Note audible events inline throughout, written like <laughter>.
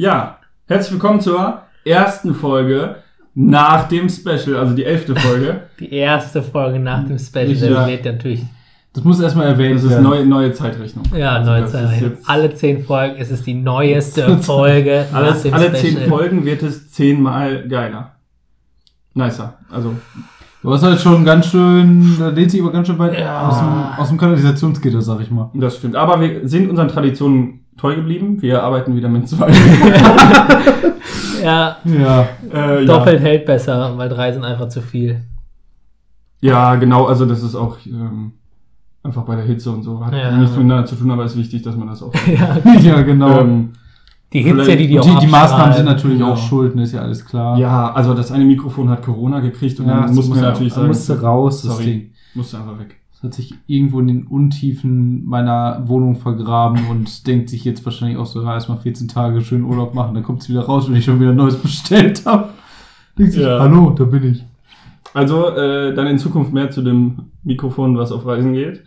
Ja, herzlich willkommen zur ersten Folge nach dem Special, also die elfte Folge. <laughs> Die erste Folge nach dem Special, Ich, ja. lädt natürlich. Das muss erstmal erwähnt Das ist werden. neue, neue Zeitrechnung. Ja, Also neue das Zeit. ist jetzt- Alle zehn Folgen ist es die neueste <laughs> Folge nach Alles, dem alle zehn Special. Folgen wird es zehnmal geiler. Nicer. Also, Du hast halt schon ganz schön, da lehnt sich aber ganz schön weit Ja. aus, dem, aus dem Kanalisationsgitter, sag ich mal. das stimmt. Aber wir sind unseren Traditionen treu geblieben. Wir arbeiten wieder mit zwei. <laughs> Ja, Ja. äh, doppelt hält besser, weil drei sind einfach zu viel. Ja. ja, genau. Also, das ist auch ähm, einfach bei der Hitze und so. Hat Ja. nichts miteinander zu tun, aber es ist wichtig, dass man das auch. <laughs> ja, <laughs> ja, genau. ähm, die Hitze, die die auch die, die Maßnahmen sind natürlich Genau. auch schuld, ne, ist ja alles klar. ja, also das eine Mikrofon hat Corona gekriegt und Ja, dann das mussten wir muss- natürlich da sagen, musste raus, das sorry, Ding. musste einfach weg. Das hat sich irgendwo in den Untiefen meiner Wohnung vergraben und <laughs> denkt sich jetzt wahrscheinlich auch so, ja, erstmal 14 Tage schön Urlaub machen, dann kommt es wieder raus, wenn ich schon wieder Neues <laughs> bestellt habe. Denkt sich, Ja. hallo, da bin ich. Also äh, dann in Zukunft mehr zu dem Mikrofon, was auf Reisen geht.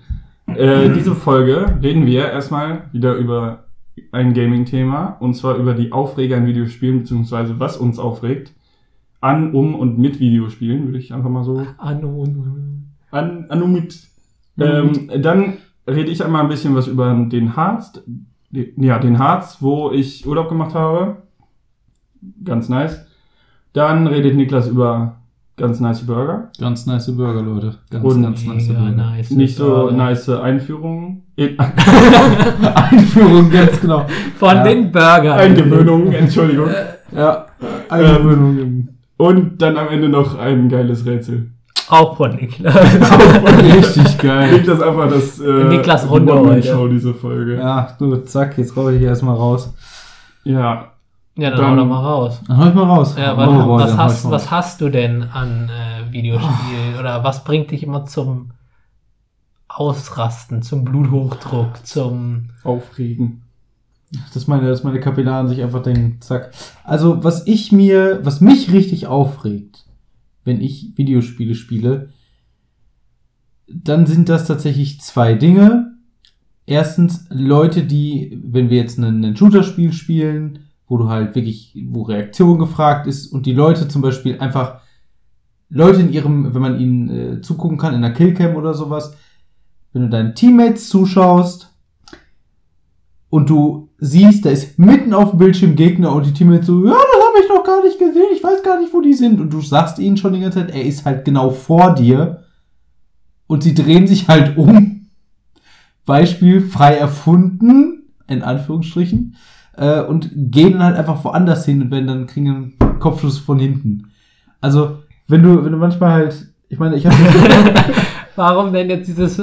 Äh, <laughs> diese Folge reden wir erstmal wieder über ein Gaming-Thema und zwar über die Aufreger in Videospielen beziehungsweise was uns aufregt an, um und mit Videospielen, würde ich einfach mal so Anno und an, an und mit. Ähm, dann rede ich einmal ein bisschen was über den Harz, den- ja den Harz, wo ich Urlaub gemacht habe, ganz nice. Dann redet Niklas über ganz nice Burger. Ganz nice Burger, Leute. Ganz, Und ganz nice Burger. nice. nicht so Burger. nice Einführungen. In- <laughs> Einführung, ganz genau. Von Ja. den Burgern. Eingewöhnungen, Entschuldigung. Ja, Eingewöhnung im Und dann am Ende noch ein geiles Rätsel. Auch von Niklas. Richtig geil. Niklas einfach das äh, Niklas Runde One-Man-Show, diese Folge. Ja. Ja, du, zack, jetzt rauche ich hier erstmal raus. ja, dann, Dann- hau doch mal raus. Dann hau ich mal raus. Ja, Oh, was, boah, was, hast, mal was raus. hast du denn an äh, Videospielen? Oder was bringt dich immer zum Ausrasten, zum Bluthochdruck, zum... Aufregen. Dass meine, dass meine Kapillaren sich einfach denken, zack. Also, was ich mir, was mich richtig aufregt, wenn ich Videospiele spiele, dann sind das tatsächlich zwei Dinge. Erstens, Leute, die, wenn wir jetzt ein, ein Shooter-Spiel spielen, wo du halt wirklich, wo Reaktion gefragt ist und die Leute zum Beispiel einfach, Leute in ihrem, wenn man ihnen äh, zugucken kann, in einer Killcam oder sowas, wenn du deinen Teammates zuschaust und du siehst, da ist mitten auf dem Bildschirm Gegner und die Teammates so, ja, das habe ich noch gar nicht gesehen, ich weiß gar nicht, wo die sind. Und du sagst ihnen schon die ganze Zeit, er ist halt genau vor dir und sie drehen sich halt um. Beispiel frei erfunden, in Anführungsstrichen, äh, und gehen dann halt einfach woanders hin und werden dann kriegen einen Kopfschuss von hinten. Also, wenn du, wenn du manchmal halt, ich meine, ich habe <laughs> <laughs> Warum denn jetzt dieses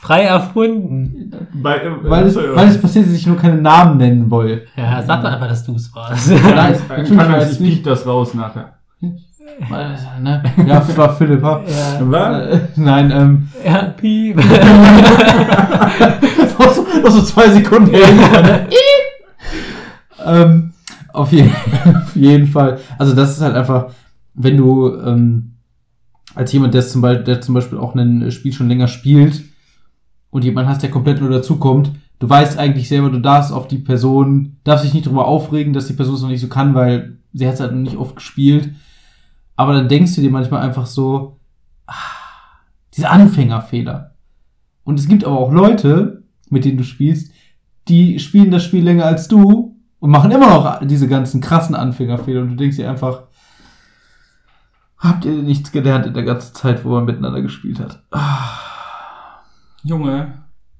frei erfunden? Bei, äh, weil, es, äh, weil es passiert, dass ich nur keine Namen nennen will. Ja, sag doch einfach, dass du es warst. Nein, ich kann weiß ich piep nicht. das raus nachher. Ne? Ja, es war Philipp. ha? ja, Was? Äh, nein, ähm, ja, piep. <laughs> noch, so, noch so zwei Sekunden irgendwann, ne? ähm, auf, je <laughs> auf jeden Fall. Also das ist halt einfach, wenn du ähm, als jemand, der zum, Beispiel, der zum Beispiel auch ein Spiel schon länger spielt und jemand hast, der komplett nur dazukommt, du weißt eigentlich selber, du darfst auf die Person, darfst dich nicht darüber aufregen, dass die Person es noch nicht so kann, weil sie hat es halt noch nicht oft gespielt. Aber dann denkst du dir manchmal einfach so, ah, diese Anfängerfehler. Und es gibt aber auch Leute, mit denen du spielst, die spielen das Spiel länger als du und machen immer noch diese ganzen krassen Anfängerfehler und du denkst dir einfach, habt ihr nichts gelernt in der ganzen Zeit, wo man miteinander gespielt hat? Ah, Junge,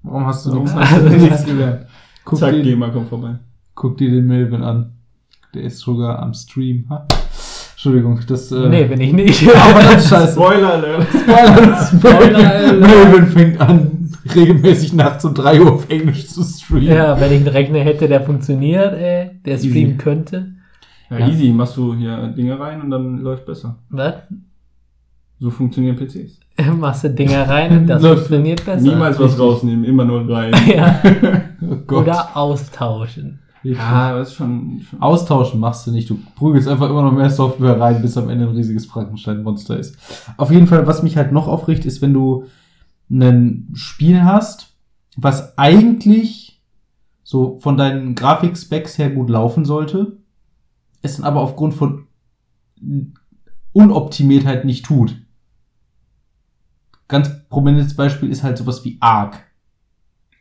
Warum hast du nichts, hast du nichts gelernt? Guck zack, dir, Gamer, komm vorbei. guck dir den Melvin an. Der ist sogar am Stream. Ha? Entschuldigung, das... Äh, nee, bin ich nicht. <laughs> Aber das ist scheiße. Spoiler Alert. Spoiler, Spoiler Alert. Melvin fängt an, regelmäßig nachts um 3 Uhr auf Englisch zu streamen. ja, wenn ich einen Rechner hätte, der funktioniert, äh, der Easy. streamen könnte. Ja, Ja. easy, machst du hier Dinge rein und dann läuft besser. Was? So funktionieren PCs. <laughs> Machst du Dinger rein und das <laughs> funktioniert besser. Niemals was richtig. rausnehmen, immer nur rein. <laughs> Ja. Oh. Oder austauschen. ja, das ist schon, schon Austauschen machst du nicht. Du prügelst einfach immer noch mehr Software rein, bis am Ende ein riesiges Frankenstein-Monster ist. Auf jeden Fall, was mich halt noch aufricht, ist, wenn du ein Spiel hast, was eigentlich so von deinen Grafikspecs her gut laufen sollte, es dann aber aufgrund von Unoptimiertheit nicht tut. Ganz prominentes Beispiel ist halt sowas wie Arc.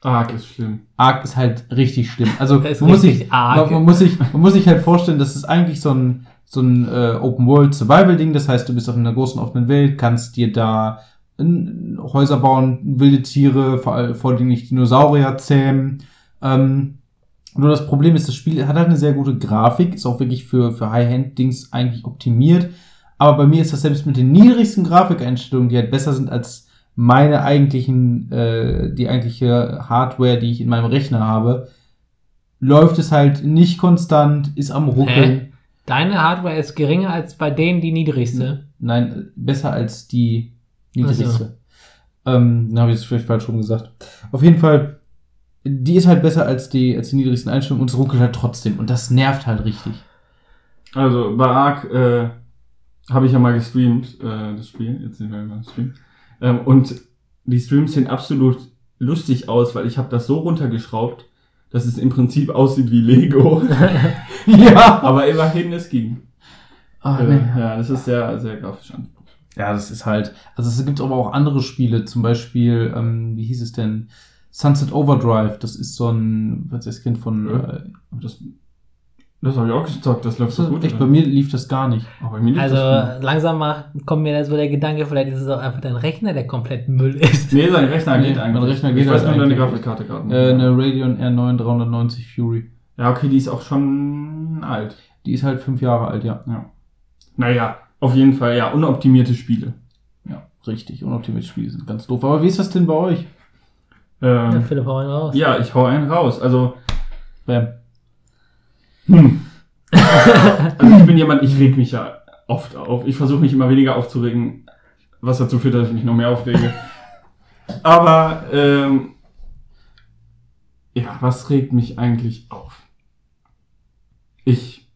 Arg ist schlimm. Arc ist halt richtig schlimm. Also <laughs> man muss, sich, arg. Man, man, muss sich, man muss sich halt vorstellen, das ist eigentlich so ein, so ein äh, Open-World-Survival-Ding. Das heißt, du bist auf einer großen offenen Welt, kannst dir da äh, Häuser bauen, wilde Tiere, vor allem vornehmlich Dinosaurier zähmen. Ähm, nur das Problem ist, das Spiel hat halt eine sehr gute Grafik, ist auch wirklich für, für High-Hand-Dings eigentlich optimiert. Aber bei mir ist das selbst mit den niedrigsten Grafikeinstellungen, die halt besser sind als meine eigentlichen, äh, die eigentliche Hardware, die ich in meinem Rechner habe, läuft es halt nicht konstant, ist am Ruckeln. Deine Hardware ist geringer als bei denen die niedrigste. Nein, besser als die niedrigste. Ähm, dann habe ich es vielleicht falsch rum gesagt. Auf jeden Fall, die ist halt besser als die, als die niedrigsten Einstellungen und es ruckelt halt trotzdem. Und das nervt halt richtig. Also bei Ark äh, habe ich ja mal gestreamt, äh, das Spiel, jetzt sind wir beim Stream. Ähm, und die Streams sehen absolut lustig aus, weil ich habe das so runtergeschraubt, dass es im Prinzip aussieht wie Lego. <laughs> ja. Aber immerhin, es ging. Ah, Äh, nee. ja, das ist sehr, sehr grafisch an. Ja, das ist halt. Also es gibt aber auch andere Spiele, zum Beispiel, ähm, wie hieß es denn? Sunset Overdrive, das ist so ein, was ist das Kind von. Ja. Äh, Das, das habe ich auch gezockt, das läuft so gut. echt, oder? bei mir lief das gar nicht. Aber bei mir lief Also das gut. langsam mal kommt mir da so der Gedanke, vielleicht ist es auch einfach dein Rechner, der komplett Müll ist. Nee, sein Rechner Nee, geht mein eigentlich. Rechner geht ich weiß nur deine. Grafikkarte gerade. nicht. Äh, eine Radeon R9 390 Fury. ja, okay, die ist auch schon alt. Die ist halt fünf Jahre alt, ja. Ja. Naja, auf jeden Fall, ja, unoptimierte Spiele. Ja, richtig. Unoptimierte Spiele sind ganz doof. Aber wie ist das denn bei euch? Ja, Ähm, Philipp, hau ihn raus. ja, ich hau einen raus. Also, Bam. Hm. also ich bin jemand, ich reg mich ja oft auf. Ich versuche mich immer weniger aufzuregen, was dazu führt, dass ich mich noch mehr aufrege. Aber, ähm, ja, was regt mich eigentlich auf? Ich,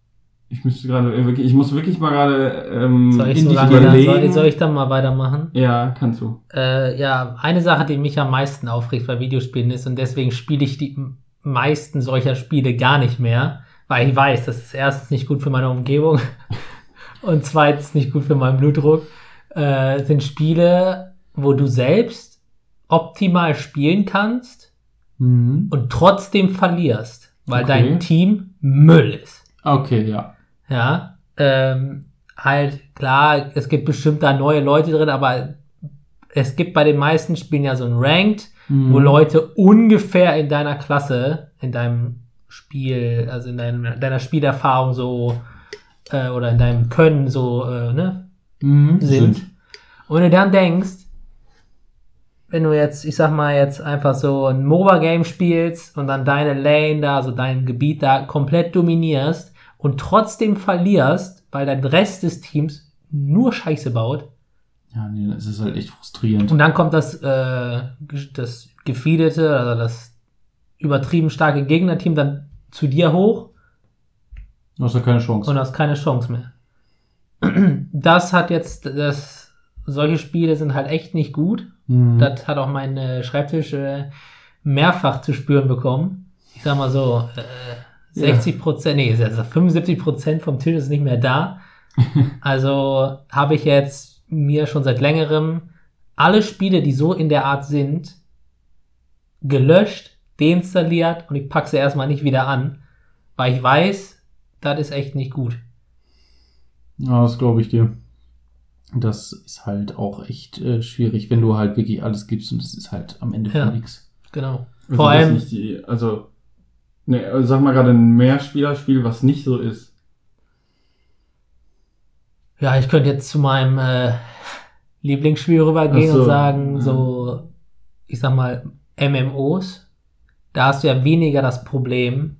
ich müsste gerade wirklich, ich muss wirklich mal gerade ähm, Soll ich, in so lange dann, soll, soll ich dann mal weitermachen? ja, kannst du. Äh, ja, eine Sache, die mich am meisten aufregt bei Videospielen ist und deswegen spiele ich die meisten solcher Spiele gar nicht mehr, weil ich weiß, das ist erstens nicht gut für meine Umgebung <laughs> und zweitens nicht gut für meinen Blutdruck, äh, sind Spiele, wo du selbst optimal spielen kannst Mhm. und trotzdem verlierst, weil Okay. dein Team Müll ist. Okay, ja. Ja, ähm, halt klar, es gibt bestimmt da neue Leute drin, aber es gibt bei den meisten Spielen ja so ein Ranked, Mhm. wo Leute ungefähr in deiner Klasse, in deinem Spiel, also in deinem, deiner Spielerfahrung so äh, oder in deinem Können so äh, ne, Mhm. sind. Und wenn du dann denkst, wenn du jetzt, ich sag mal, jetzt einfach so ein MOBA-Game spielst und dann deine Lane da, also dein Gebiet da komplett dominierst und trotzdem verlierst, weil dein Rest des Teams nur Scheiße baut, Ja, nee, das ist halt echt frustrierend. und dann kommt das, äh, das gefeedete, also das übertrieben starke Gegnerteam dann zu dir hoch Du hast ja keine Chance. und hast keine Chance mehr. <clears throat> Das hat jetzt, das, solche Spiele sind halt echt nicht gut. Mhm. Das hat auch mein äh, Schreibtisch äh, mehrfach zu spüren bekommen. Ich sag mal so, äh, 60 Prozent, nee, also 75 Prozent vom Tisch ist nicht mehr da. <laughs> Also habe ich jetzt mir schon seit längerem alle Spiele, die so in der Art sind, gelöscht, deinstalliert und ich packe sie erstmal nicht wieder an, weil ich weiß, das ist echt nicht gut. Ja, das glaube ich dir. Das ist halt auch echt äh, schwierig, wenn du halt wirklich alles gibst und es ist halt am Ende Ja. für nix. Genau. Also Vor allem, Nicht die, also, ne, also sag mal gerade ein Mehrspielerspiel, was nicht so ist. Ja, ich könnte jetzt zu meinem äh, Lieblingsspiel rübergehen so, und sagen, ja. so, ich sag mal, MMOs, da hast du ja weniger das Problem,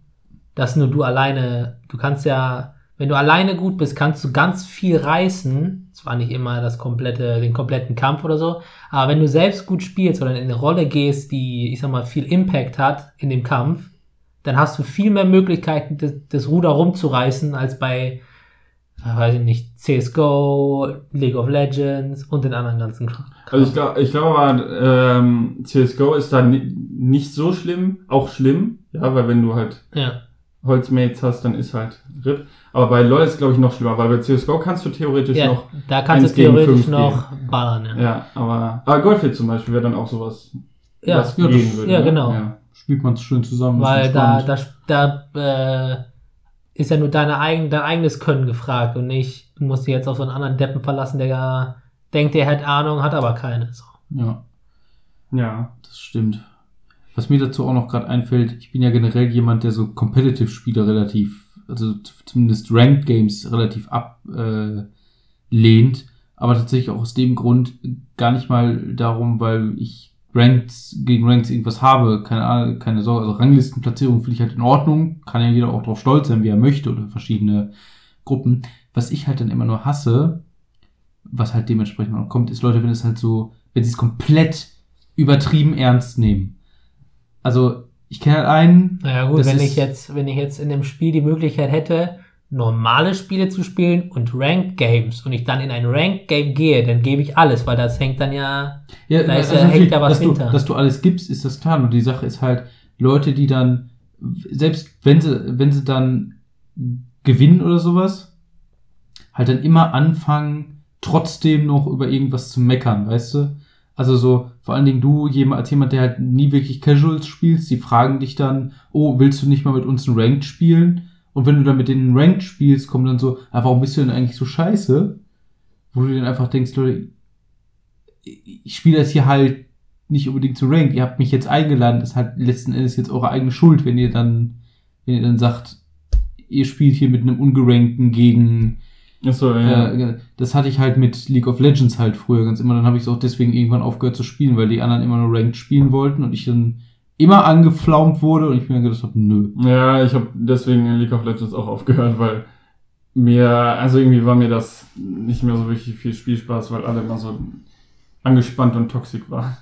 dass nur du alleine, du kannst ja, wenn du alleine gut bist, kannst du ganz viel reißen, zwar nicht immer das komplette, den kompletten Kampf oder so, aber wenn du selbst gut spielst oder in eine Rolle gehst, die, ich sag mal, viel Impact hat in dem Kampf, dann hast du viel mehr Möglichkeiten, das, das Ruder rumzureißen, als bei weiß ich nicht, CSGO, League of Legends und den anderen ganzen Kram. Also ich glaube, ich glaube aber, ähm, CSGO ist da ni nicht so schlimm, auch schlimm, ja, weil wenn du halt Ja. Holzmates hast, dann ist halt RIP. Aber bei LoL ist glaube ich noch schlimmer, weil bei CSGO kannst du theoretisch ja, noch, da kannst du theoretisch noch ballern, ja. ja, aber, aber Golfit zum Beispiel wäre dann auch sowas, Ja, was ja, gehen würde. ja, ne? genau. Ja. Spielt man es schön zusammen. ist Weil da, da, da äh, ist ja nur deine eigen, dein eigenes Können gefragt und nicht, du musst dich jetzt auf so einen anderen Deppen verlassen, der denkt, er hätte Ahnung, hat aber keine. So. Ja, ja. das stimmt. Was mir dazu auch noch gerade einfällt, ich bin ja generell jemand, der so Competitive-Spiele relativ, also zumindest Ranked Games relativ ablehnt. Äh, aber tatsächlich auch aus dem Grund gar nicht mal darum, weil ich Ranked gegen Ranked irgendwas habe. Keine Ahnung, keine Sorge. Also Ranglistenplatzierung finde ich halt in Ordnung. Kann ja jeder auch drauf stolz sein, wie er möchte oder verschiedene Gruppen. Was ich halt dann immer nur hasse, was halt dementsprechend auch kommt, ist Leute, wenn es halt so, wenn sie es komplett übertrieben ernst nehmen. Also, ich kenne halt einen, Naja gut, wenn ich jetzt, wenn ich jetzt in dem Spiel die Möglichkeit hätte, normale Spiele zu spielen und Ranked Games und ich dann in ein Ranked Game gehe, dann gebe ich alles, weil das hängt dann ja. Ja, Da ist also ja- hängt ja was dass, du, hinter. dass du alles gibst, ist das klar. Nur die Sache ist halt, Leute, die dann, selbst wenn sie, wenn sie dann gewinnen oder sowas, halt dann immer anfangen, trotzdem noch über irgendwas zu meckern, weißt du? Also so, vor allen Dingen du, jemand, als jemand, der halt nie wirklich Casuals spielst, die fragen dich dann, oh, willst du nicht mal mit uns ein Ranked spielen? Und wenn du dann mit denen Ranked spielst, kommen dann so, ah, warum bist du denn eigentlich so scheiße? Wo du dann einfach denkst, Leute, ich spiele das hier halt nicht unbedingt zu Ranked. Ihr habt mich jetzt eingeladen, das ist halt letzten Endes jetzt eure eigene Schuld, wenn ihr dann, wenn ihr dann sagt, ihr spielt hier mit einem Ungerankten gegen, Achso, ja. äh, das hatte ich halt mit League of Legends halt früher ganz immer, dann habe ich es auch deswegen irgendwann aufgehört zu spielen, weil die anderen immer nur Ranked spielen wollten und ich dann immer angeflaumt wurde und ich mir gedacht habe, nö. Ja, ich habe deswegen in League of Legends auch aufgehört, weil mir, also irgendwie war mir das nicht mehr so wirklich viel Spielspaß, weil alle immer so angespannt und toxisch waren.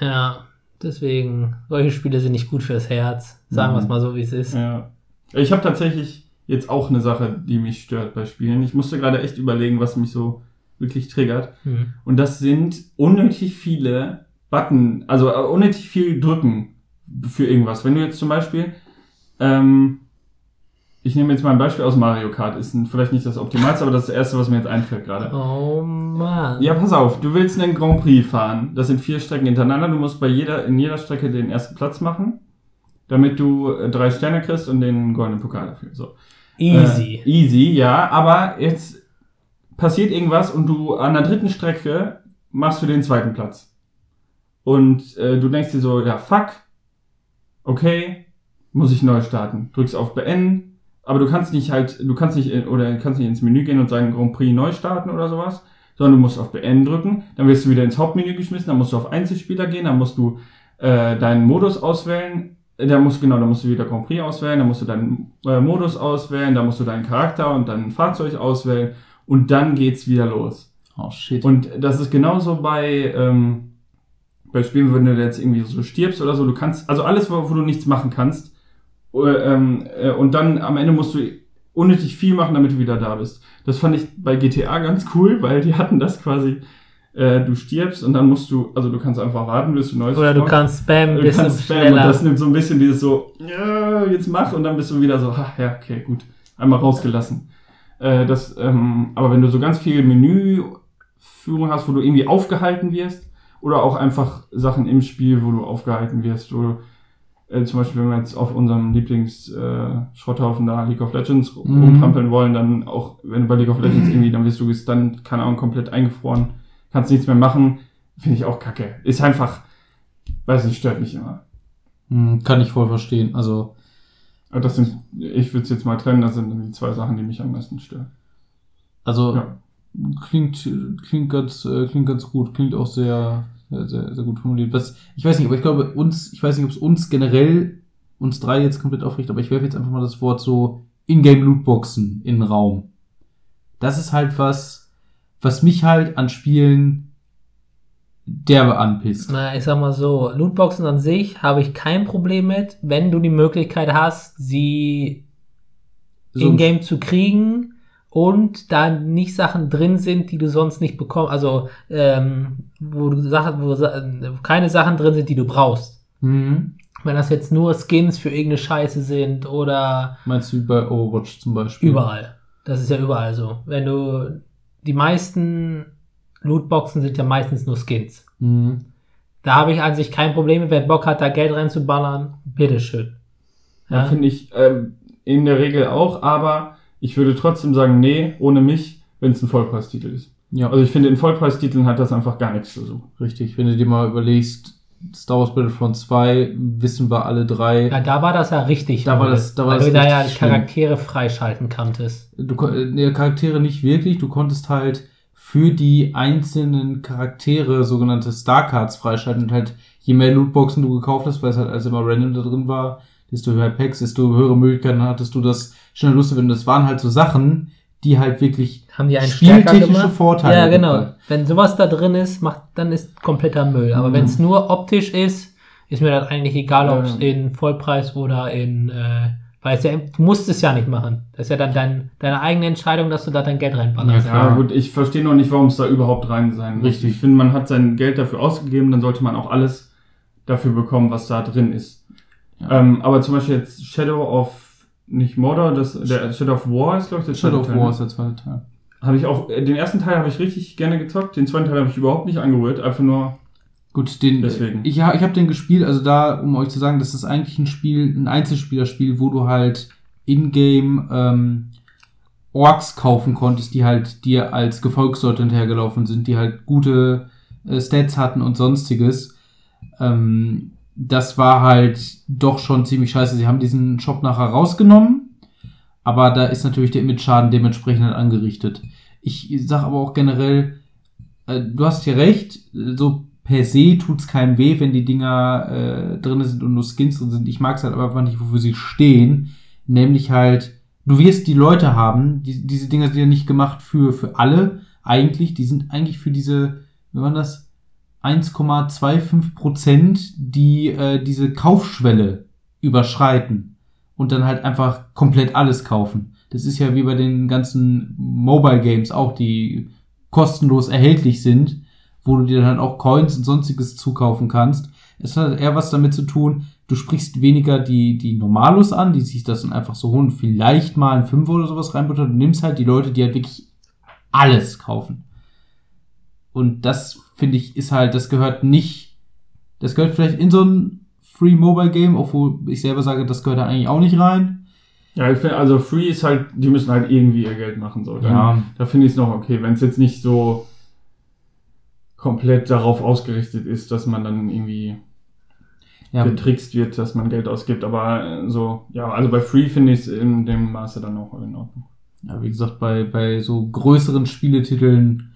Ja, deswegen, solche Spiele sind nicht gut fürs Herz. Sagen wir es Mhm. mal so, wie es ist. Ja. Ich habe tatsächlich jetzt auch eine Sache, die mich stört bei Spielen. Ich musste gerade echt überlegen, was mich so wirklich triggert. Hm. Und das sind unnötig viele Button, also äh, unnötig viel drücken für irgendwas. Wenn du jetzt zum Beispiel, ähm, ich nehme jetzt mal ein Beispiel aus Mario Kart, ist vielleicht nicht das Optimalste, aber das ist das Erste, was mir jetzt einfällt gerade. Oh Mann. Ja, pass auf, du willst einen Grand Prix fahren. Das sind vier Strecken hintereinander. Du musst bei jeder, in jeder Strecke den ersten Platz machen, damit du äh, drei Sterne kriegst und den goldenen Pokal dafür. So. Easy. Äh, easy, ja, aber jetzt passiert irgendwas und du an der dritten Strecke machst du den zweiten Platz. Und äh, du denkst dir so, ja, fuck, okay, muss ich neu starten. Drückst auf Beenden, aber du kannst nicht halt, du kannst nicht, in- oder kannst nicht ins Menü gehen und sagen Grand Prix neu starten oder sowas, sondern du musst auf Beenden drücken, dann wirst du wieder ins Hauptmenü geschmissen, dann musst du auf Einzelspieler gehen, dann musst du äh, deinen Modus auswählen, äh, da musst genau, da musst du wieder Grand Prix auswählen, dann musst du deinen äh, Modus auswählen, dann musst du deinen Charakter und dein Fahrzeug auswählen und dann geht's wieder los. Oh shit. Und das ist genauso bei, ähm, bei Spielen, wenn du jetzt irgendwie so stirbst oder so, du kannst, also alles, wo, wo du nichts machen kannst, äh, ähm, äh, und dann am Ende musst du unnötig viel machen, damit du wieder da bist. Das fand ich bei GTA ganz cool, weil die hatten das quasi, äh, du stirbst und dann musst du, also du kannst einfach warten, bis du neues Oder du kannst spammen, Du kannst spammen und schneller. das nimmt so ein bisschen dieses so, ja, jetzt mach und dann bist du wieder so, ha, ja, okay, gut, einmal rausgelassen. Äh, das, ähm, aber wenn du so ganz viel Menüführung hast, wo du irgendwie aufgehalten wirst, oder auch einfach Sachen im Spiel, wo du aufgehalten wirst, wo äh, zum Beispiel, wenn wir jetzt auf unserem Lieblings-Schrotthaufen da League of Legends Mhm. rumtrampeln wollen, dann auch, wenn du bei League of Legends irgendwie, dann wirst du gestunt, keine Ahnung, komplett eingefroren, kannst nichts mehr machen, finde ich auch kacke. Ist einfach, weiß nicht, stört mich immer. Hm, kann ich voll verstehen. Also, Aber das sind, ich würde es jetzt mal trennen, das sind dann die zwei Sachen, die mich am meisten stören. also Ja. Klingt, klingt ganz, äh, klingt ganz gut, klingt auch sehr, sehr, sehr, sehr gut formuliert. Was, ich weiß nicht, aber ich glaube, uns, ich weiß nicht, ob es uns generell, uns drei jetzt komplett aufregt, aber ich werfe jetzt einfach mal das Wort so Ingame Lootboxen in den Raum. Das ist halt was, was mich halt an Spielen derbe anpisst. Na, ich sag mal so, Lootboxen an sich habe ich kein Problem mit, wenn du die Möglichkeit hast, sie So- in-game zu kriegen und da nicht Sachen drin sind, die du sonst nicht bekommst, also ähm, wo du Sachen, wo keine Sachen drin sind, die du brauchst. Mhm. Wenn das jetzt nur Skins für irgendeine Scheiße sind oder Meinst du wie bei Overwatch zum Beispiel? überall. Das ist ja überall so. Wenn du die meisten Lootboxen sind ja meistens nur Skins. Mhm. Da habe ich an sich kein Problem, wer Bock hat, da Geld reinzuballern, bitteschön. Ja, Ja? finde ich ähm, in der Regel auch, aber ich würde trotzdem sagen, nee, ohne mich, wenn es ein Vollpreistitel ist. Ja, Also ich finde, in Vollpreistiteln hat das einfach gar nichts zu suchen. richtig. Wenn du dir mal überlegst, Star Wars Battlefront 2, wissen wir alle drei. Ja, da war das ja richtig. Da war das- da war weil das du da ja schlimm. Charaktere freischalten kanntest. Du, nee, Charaktere nicht wirklich. Du konntest halt für die einzelnen Charaktere sogenannte Starcards freischalten und halt je mehr Lootboxen du gekauft hast, weil es halt alles immer random da drin war, desto höher Packs, desto höhere Möglichkeiten hattest du das schneller loszuwerden. Das waren halt so Sachen, die halt wirklich Haben die einen spieltechnische? Vorteile Ja, genau. gebracht. Wenn sowas da drin ist, macht, dann ist kompletter Müll. Aber Mhm. wenn es nur optisch ist, ist mir das eigentlich egal, ob es in Vollpreis oder in, äh, weil es ja, du musst es ja nicht machen. Das ist ja dann dein, deine eigene Entscheidung, dass du da dein Geld reinballerst. Ja, Ja, gut, ich verstehe noch nicht, warum es da überhaupt rein sein muss. Richtig. Ich finde, man hat sein Geld dafür ausgegeben, dann sollte man auch alles dafür bekommen, was da drin ist. Ja. Ähm, aber zum Beispiel jetzt Shadow of, nicht Mordor, das, der Shadow of War ist, glaube ich, der Shadow of Teil, War ist der zweite Teil. Habe ich auch, äh, den ersten Teil habe ich richtig gerne gezockt, den zweiten Teil habe ich überhaupt nicht angerührt, einfach nur, Gut, den, Deswegen. ich, ich habe den gespielt, also da, um euch zu sagen, das ist eigentlich ein Spiel, ein Einzelspielerspiel, wo du halt in-game ähm, Orks kaufen konntest, die halt dir als Gefolgsleute hinterhergelaufen sind, die halt gute äh, Stats hatten und sonstiges. Ähm, das war halt doch schon ziemlich scheiße. Sie haben diesen Shop nachher rausgenommen, aber da ist natürlich der Image-Schaden dementsprechend halt angerichtet. Ich sag aber auch generell, äh, du hast hier recht, so per se tut's keinem weh, wenn die Dinger äh, drin sind und nur Skins drin sind. Ich mag's halt aber einfach nicht, wofür sie stehen. Nämlich halt, du wirst die Leute haben, die, diese Dinger sind ja nicht gemacht für, für alle eigentlich, die sind eigentlich für diese, wie war das, 1,25 Prozent, die äh, diese Kaufschwelle überschreiten und dann halt einfach komplett alles kaufen. Das ist ja wie bei den ganzen Mobile Games auch, die kostenlos erhältlich sind, wo du dir dann halt auch Coins und sonstiges zukaufen kannst. Es hat eher was damit zu tun, du sprichst weniger die, die Normalos an, die sich das dann einfach so holen, vielleicht mal ein Fünfer oder sowas reinbuttern. Du nimmst halt die Leute, die halt wirklich alles kaufen. Und das, finde ich, ist halt, das gehört nicht, das gehört vielleicht in so ein Free Mobile Game, obwohl ich selber sage, das gehört da eigentlich auch nicht rein. ja, ich finde, also Free ist halt, die müssen halt irgendwie ihr Geld machen, so. Dann, Ja. Da finde ich es noch okay, wenn es jetzt nicht so komplett darauf ausgerichtet ist, dass man dann irgendwie Ja, getrickst wird, dass man Geld ausgibt. Aber äh, so, ja, also bei Free finde ich es in dem Maße dann auch in Ordnung. ja wie gesagt, bei, bei so größeren Spieletiteln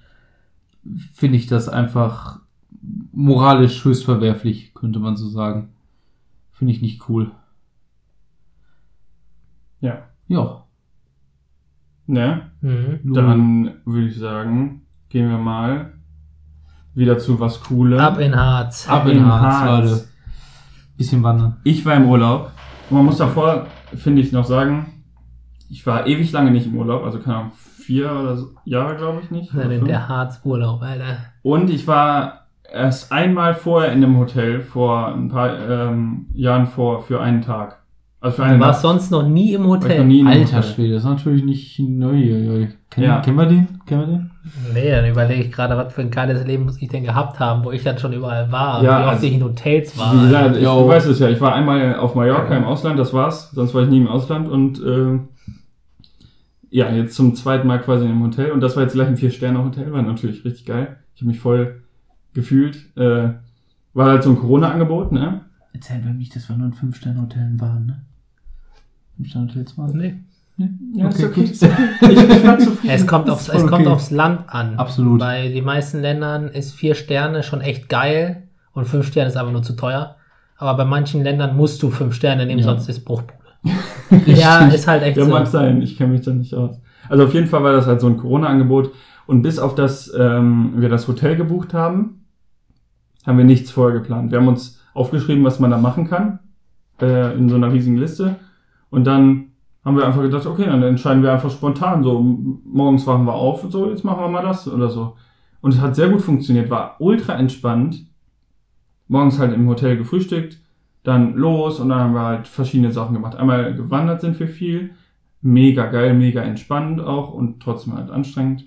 finde ich das einfach moralisch höchst verwerflich, könnte man so sagen. Finde ich nicht cool. Ja. Ja. Ne? Mhm. Dann würde ich sagen, gehen wir mal wieder zu was Coolem. Ab in Harz. Ab in Harz, Leute. Bisschen wandern. Ich war im Urlaub. Und man muss davor, finde ich, noch sagen, ich war ewig lange nicht im Urlaub, also keine Ahnung, vier oder so Jahre, glaube ich nicht. Ja, fünf. der Harz-Urlaub, Alter. Und ich war erst einmal vorher in einem Hotel, vor ein paar ähm, Jahren vor, für einen Tag. Also für eine Du warst Nacht. sonst noch nie im Hotel. nie in einem Alter Hotel. Schwede, das ist natürlich nicht neu. Kennen, Ja. kennen wir den? Kennen wir den? Nee, dann überlege ich gerade, was für ein geiles Leben muss ich denn gehabt haben, wo ich dann schon überall war. Ja, wie oft also- ich in Hotels war. Wie gesagt, ich, du weißt es ja, ich war einmal auf Mallorca im Ausland, das war's. Sonst war ich nie im Ausland und äh, ja, jetzt zum zweiten Mal quasi im Hotel. Und das war jetzt gleich ein Vier-Sterne-Hotel, war natürlich richtig geil. Ich habe mich voll gefühlt. Äh, war halt so ein Corona-Angebot, ne? Erzähl mir nicht, dass wir nur in 5-Sterne-Hotelen waren, ne? 5-Sterne-Hotels waren? Nee. Ja, Okay, ist okay. gut. <laughs> Ich, ich war zufrieden. Es kommt, aufs, es kommt okay. aufs Land an. Absolut. Bei den meisten Ländern ist vier Sterne schon echt geil und fünf Sterne ist aber nur zu teuer. Aber bei manchen Ländern musst du fünf Sterne nehmen, Ja. sonst ist Bruchbude. <laughs> ja, ist halt echt Ja, so. mag sein, ich kenne mich da nicht aus. Also auf jeden Fall war das halt so ein Corona-Angebot. Und bis auf das ähm, wir das Hotel gebucht haben, haben wir nichts vorher geplant. Wir haben uns aufgeschrieben, was man da machen kann, äh, in so einer riesigen Liste. Und dann haben wir einfach gedacht, okay, dann entscheiden wir einfach spontan. So, morgens wachen wir auf und so, jetzt machen wir mal das oder so. Und es hat sehr gut funktioniert, war ultra entspannt. Morgens halt im Hotel gefrühstückt, dann los und dann haben wir halt verschiedene Sachen gemacht. Einmal gewandert sind wir viel, mega geil, mega entspannend auch und trotzdem halt anstrengend.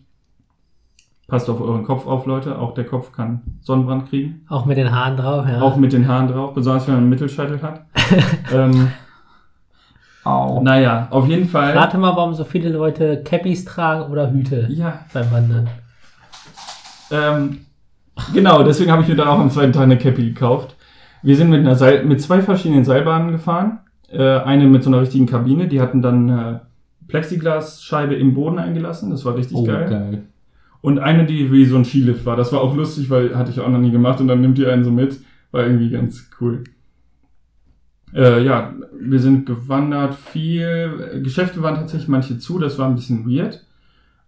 Passt auf euren Kopf auf, Leute. Auch der Kopf kann Sonnenbrand kriegen. Auch mit den Haaren drauf, ja. Auch mit den Haaren drauf, besonders wenn man einen Mittelscheitel hat. <laughs> ähm, Au. naja, auf jeden Fall. Rate mal, warum so viele Leute Cappies tragen oder Hüte Ja, beim Wandern. ähm, genau, deswegen habe ich mir dann auch am zweiten Tag eine Cappy gekauft. Wir sind mit, einer Seil mit zwei verschiedenen Seilbahnen gefahren. Äh, eine mit so einer richtigen Kabine, die hatten dann eine Plexiglasscheibe im Boden eingelassen, das war richtig Oh, geil. geil. Und eine, die wie so ein Skilift war. Das war auch lustig, weil hatte ich auch noch nie gemacht und dann nimmt die einen so mit. War irgendwie ganz cool. Äh, ja, wir sind gewandert, viel. Geschäfte waren tatsächlich manche zu, das war ein bisschen weird.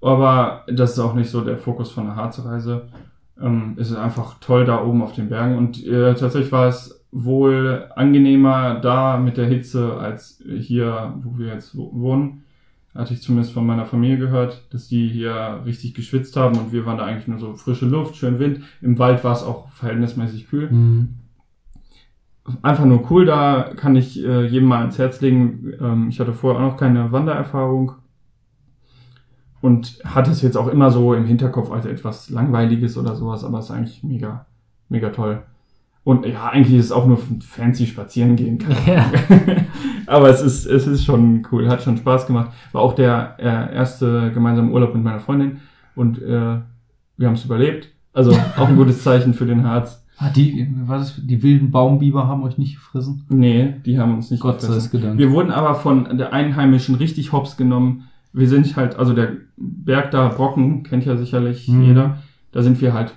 Aber das ist auch nicht so der Fokus von der Harzreise. Ähm, es ist einfach toll da oben auf den Bergen und äh, tatsächlich war es wohl angenehmer da mit der Hitze als hier, wo wir jetzt wo- wohnen hatte ich zumindest von meiner Familie gehört, dass die hier richtig geschwitzt haben und wir waren da eigentlich nur so frische Luft, schön Wind. Im Wald war es auch verhältnismäßig kühl. Mhm. Einfach nur cool, da kann ich äh, jedem mal ans Herz legen. Ähm, ich hatte vorher auch noch keine Wandererfahrung und hatte es jetzt auch immer so im Hinterkopf als etwas Langweiliges oder sowas, aber es ist eigentlich mega, mega toll. Und ja, eigentlich ist es auch nur fancy spazieren gehen. Ja. <laughs> Aber es ist, es ist schon cool, hat schon Spaß gemacht. War auch der äh, erste gemeinsame Urlaub mit meiner Freundin und äh, wir haben es überlebt. Also auch ein gutes Zeichen für den Harz. Ah, die, was die wilden Baumbiber haben euch nicht gefressen? Nee, die haben uns nicht Gott sei gefressen. es gedankt. Wir wurden aber von der Einheimischen richtig hops genommen. Wir sind halt, also der Berg da, Brocken, kennt ja sicherlich Mhm. jeder. Da sind wir halt,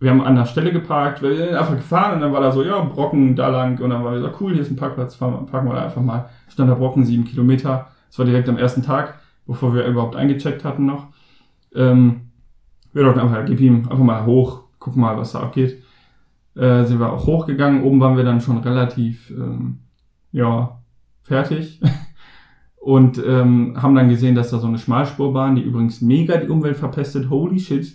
wir haben an der Stelle geparkt, wir sind einfach gefahren und dann war da so, ja, Brocken da lang und dann war wir so, cool, hier ist ein Parkplatz, fahren parken wir da einfach mal. Stand da Brocken, sieben Kilometer. Das war direkt am ersten Tag, bevor wir überhaupt eingecheckt hatten noch. Ähm, wir dachten einfach, gib ihm einfach mal hoch, gucken mal, was da abgeht. Äh, sind wir auch hochgegangen. Oben waren wir dann schon relativ, ähm, ja, fertig. <laughs> Und ähm, haben dann gesehen, dass da so eine Schmalspurbahn, die übrigens mega die Umwelt verpestet, holy shit,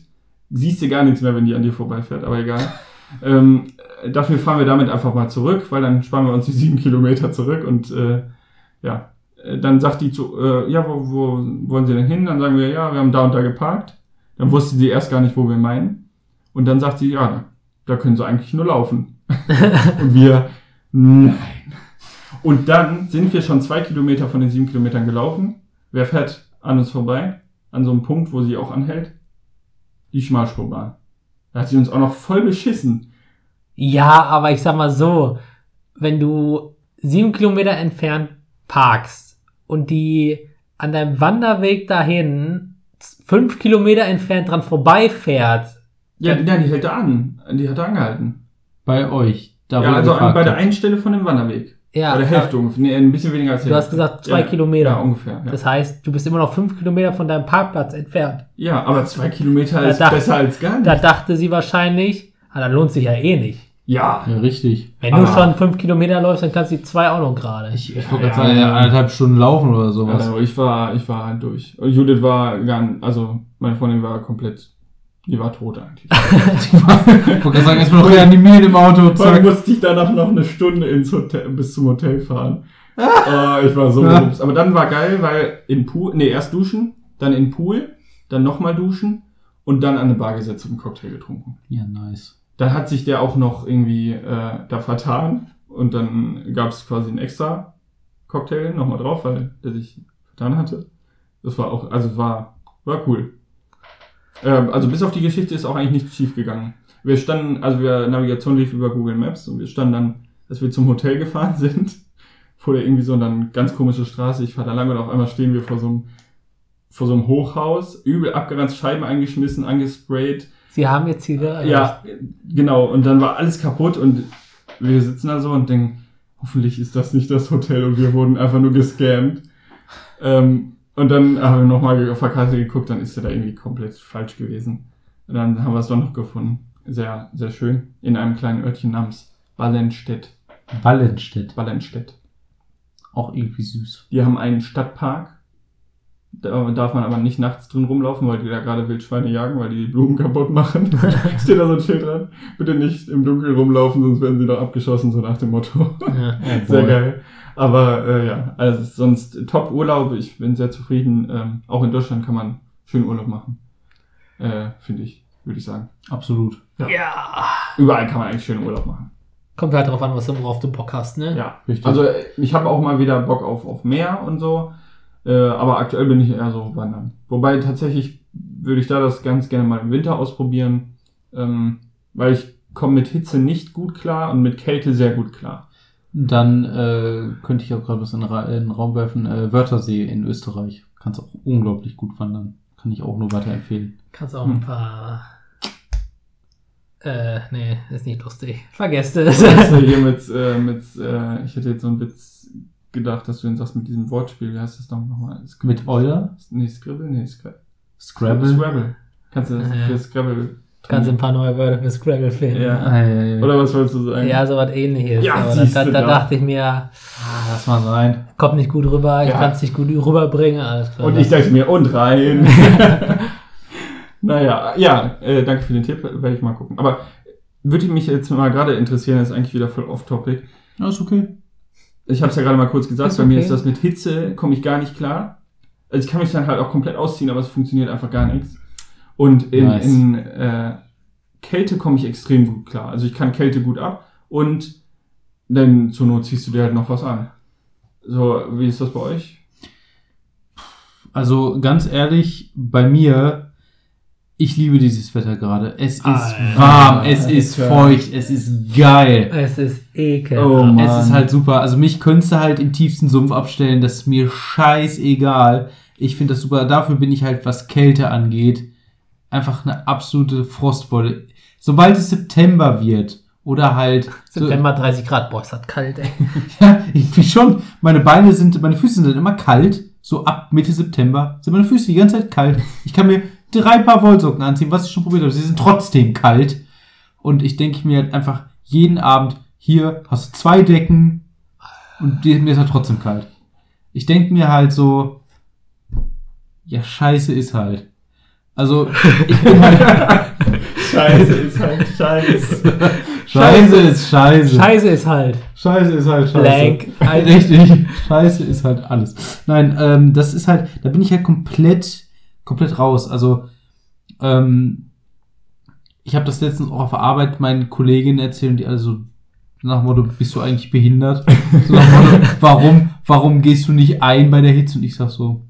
siehst du gar nichts mehr, wenn die an dir vorbeifährt, aber egal. <laughs> ähm, dafür fahren wir damit einfach mal zurück, weil dann sparen wir uns die sieben Kilometer zurück und äh, ja, Äh, dann sagt die zu, äh, ja, wo, wo wollen Sie denn hin? Dann sagen wir, ja, wir haben da und da geparkt. Dann wusste sie erst gar nicht, wo wir meinen. Und dann sagt sie, ja, da, da können Sie eigentlich nur laufen. <laughs> und wir, nein. Und dann sind wir schon zwei Kilometer von den sieben Kilometern gelaufen. Wer fährt an uns vorbei? An so einem Punkt, wo sie auch anhält? Die Schmalspurbahn. Da hat sie uns auch noch voll beschissen. Ja, aber ich sag mal so, wenn du sieben Kilometer entfernt parkst und die an deinem Wanderweg dahin fünf Kilometer entfernt dran vorbeifährt, Ja, ja, die hält da an. Die hat da angehalten. Bei euch. Da ja, also an, bei der einen Stelle von dem Wanderweg. Ja, bei der Hälfte ungefähr. Nee, ein bisschen weniger als die du hast Hälfte. gesagt zwei ja, Kilometer. Ja, ungefähr. Ja. Das heißt, du bist immer noch fünf Kilometer von deinem Parkplatz entfernt. ja, aber zwei Kilometer Da ist dachte- besser als gar nicht. Da dachte sie wahrscheinlich, ah, dann lohnt sich ja eh nicht. ja. Ja, richtig. Wenn du Aber- schon fünf Kilometer läufst, dann kannst du die zwei auch noch gerade. Ich, ich wollte ja, gerade sagen, ja. anderthalb Stunden laufen oder sowas. Also ich war, ich war halt durch. Und Judith war gar, also meine Freundin war komplett, die war tot eigentlich. <laughs> ich wollte gerade sagen, erstmal noch reanimiert im Auto. Zack. musste ich danach noch eine Stunde ins Hotel, bis zum Hotel fahren. Äh, ich war so Ja. Aber dann war geil, weil im Pool, nee, erst duschen, dann in den Pool, dann nochmal duschen und dann an eine Bar gesetzt und einen Cocktail getrunken. Ja, nice. Dann hat sich der auch noch irgendwie äh, da vertan und dann gab es quasi einen extra Cocktail nochmal drauf, weil der sich vertan hatte. Das war auch, also war, war cool. Ähm, also bis auf die Geschichte ist auch eigentlich nichts schief gegangen. Wir standen, also wir Navigation lief über Google Maps und wir standen dann, als wir zum Hotel <laughs> gefahren sind, vor der irgendwie so eine ganz komische Straße. Ich fahre da lang und auf einmal stehen wir vor so einem, vor so einem Hochhaus, übel abgeranzt, Scheiben eingeschmissen, angesprayt. Sie haben ihr Ziel erreicht. Ja, genau. Und dann war alles kaputt und wir sitzen da so und denken, hoffentlich ist das nicht das Hotel und wir wurden einfach nur gescammt. Ähm, und dann haben wir nochmal auf der Karte geguckt, dann ist er da irgendwie komplett falsch gewesen. Und dann haben wir es doch noch gefunden. Sehr, sehr schön. In einem kleinen Örtchen namens Ballenstedt. Ballenstedt. Ballenstedt. Auch irgendwie süß. Die haben einen Stadtpark. Da darf man aber nicht nachts drin rumlaufen, weil die da gerade Wildschweine jagen, weil die die Blumen kaputt machen. <laughs> <laughs> Steht da so ein Schild dran. Bitte nicht im Dunkeln rumlaufen, sonst werden sie doch abgeschossen, so nach dem Motto. Ja. <laughs> Sehr geil. Aber äh, ja, also sonst Top-Urlaub. Ich bin sehr zufrieden. Ähm, auch in Deutschland kann man schön Urlaub machen. Äh, Finde ich, würde ich sagen. Absolut. Ja. ja. Überall kann man eigentlich schön Urlaub machen. Kommt halt drauf an, was du, worauf du Bock hast, ne? Ja. Richtig. Also äh, ich habe auch mal wieder Bock auf, auf Meer und so. Äh, aber aktuell bin ich eher so wandern. Wobei tatsächlich würde ich da das ganz gerne mal im Winter ausprobieren. Ähm, weil ich komme mit Hitze nicht gut klar und mit Kälte sehr gut klar. Dann äh, könnte ich auch gerade was in, in den Raum werfen. Äh, Wörthersee in Österreich. Kannst auch unglaublich gut wandern. Kann ich auch nur weiterempfehlen. Kannst auch Hm. ein paar. Äh, nee, ist nicht lustig. Vergesst es. Hier <laughs> mit, äh, mit äh, ich hätte jetzt so einen Witz gedacht, dass du ihn sagst mit diesem Wortspiel. Wie heißt das noch nochmal? Mit Euler? Nee, Scribble? Nee, Scrabble. Scrabble? Scrabble. Kannst du das für Scrabble Kannst ein paar neue Wörter für Scrabble finden. Ja. Ah, ja. Oder was wolltest du sagen? Ja, sowas ähnliches. Ja, aber da, da, du da da. dachte ich mir, Ah, lass mal sein. kommt nicht gut rüber, ich Ja. kann es nicht gut rüberbringen. Alles klar. Und ich dachte mir, und rein. <laughs> naja, ja, äh, danke für den Tipp, werde ich mal gucken. Aber würde mich jetzt mal gerade interessieren, das ist eigentlich wieder voll off-topic. Ja, ist okay. Ich habe es ja gerade mal kurz gesagt, Ist bei mir okay. ist das mit Hitze, komme ich gar nicht klar. Also ich kann mich dann halt auch komplett ausziehen, aber es funktioniert einfach gar nichts. Und in, Nice. in äh, Kälte komme ich extrem gut klar. Also ich kann Kälte gut ab und dann zur Not ziehst du dir halt noch was an. So, wie ist das bei euch? Also ganz ehrlich, bei mir, ich liebe dieses Wetter gerade. Es ist Alter. warm, es ist Alter. feucht, es ist geil. Es ist ekelhaft. Oh Mann. Es ist halt super. Also mich könntest du halt im tiefsten Sumpf abstellen. Das ist mir scheißegal. Ich finde das super. Dafür bin ich halt, was Kälte angeht, einfach eine absolute Frostbeule. Sobald es September wird oder halt so- September 30 Grad, boah, ist das kalt, ey. <laughs> Ja, irgendwie schon. Meine Beine sind, meine Füße sind immer kalt. So ab Mitte September sind meine Füße die ganze Zeit kalt. Ich kann mir drei Paar Wollsocken anziehen, was ich schon probiert habe. Sie sind trotzdem kalt. Und ich denke mir halt einfach jeden Abend, hier hast du zwei Decken und mir ist halt trotzdem kalt. Ich denke mir halt so, ja, scheiße ist halt. Also, ich bin halt, <laughs> Scheiße, ist halt scheiße. scheiße ist scheiße. Scheiße ist halt. Scheiße ist halt scheiße. Blank. Richtig. Scheiße ist halt alles. Nein, ähm, das ist halt, da bin ich halt komplett, komplett raus. Also, ähm, ich habe das letztens auch auf der Arbeit meinen Kolleginnen erzählt und die alle so nach dem Motto, bist du eigentlich behindert? So nach dem Motto, <laughs> warum, warum gehst du nicht ein bei der Hitze? Und ich sag so,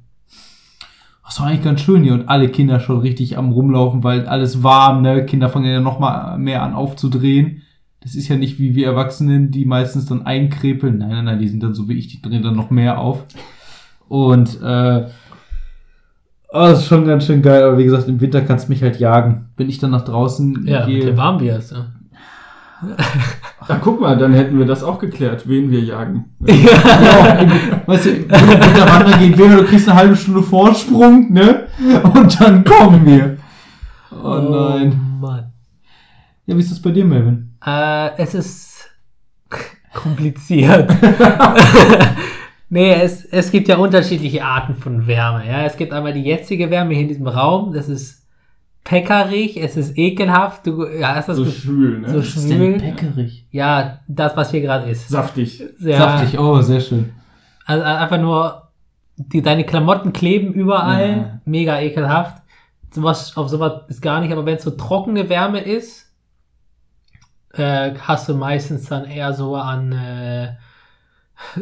das ist doch eigentlich ganz schön hier. Und alle Kinder schon richtig am rumlaufen, weil alles warm, ne? Kinder fangen ja noch mal mehr an aufzudrehen. Das ist ja nicht wie wir Erwachsenen, die meistens dann einkrepeln. Nein, nein, nein, die sind dann so wie ich, die drehen dann noch mehr auf. Und äh, oh, das ist schon ganz schön geil, aber wie gesagt, im Winter kannst du mich halt jagen. Wenn ich dann nach draußen Ja, gehe. dem warm wirst du. <laughs> Ach, guck mal, dann hätten wir das auch geklärt, wen wir jagen. <laughs> Ja, im- weißt du, wenn der Wandern gehen, wir, du kriegst eine halbe Stunde Vorsprung, ne? Und dann kommen wir. Oh nein. Mann. Ja, wie ist das bei dir, Melvin? Äh, es ist <laughs> kompliziert. <laughs> nee, es, es gibt ja unterschiedliche Arten von Wärme. Ja, es gibt einmal die jetzige Wärme hier in diesem Raum. Das ist peckerig, es ist ekelhaft. Du ja, hast das So schwül, ne? so schwül. peckerig? Ja, das, was hier gerade ist. Saftig. Ja, Saftig, oh, sehr schön. Also einfach nur, die, deine Klamotten kleben überall. Ja. Mega ekelhaft. Sowas, auf sowas ist gar nicht, aber wenn es so trockene Wärme ist, äh, hast du meistens dann eher so an äh,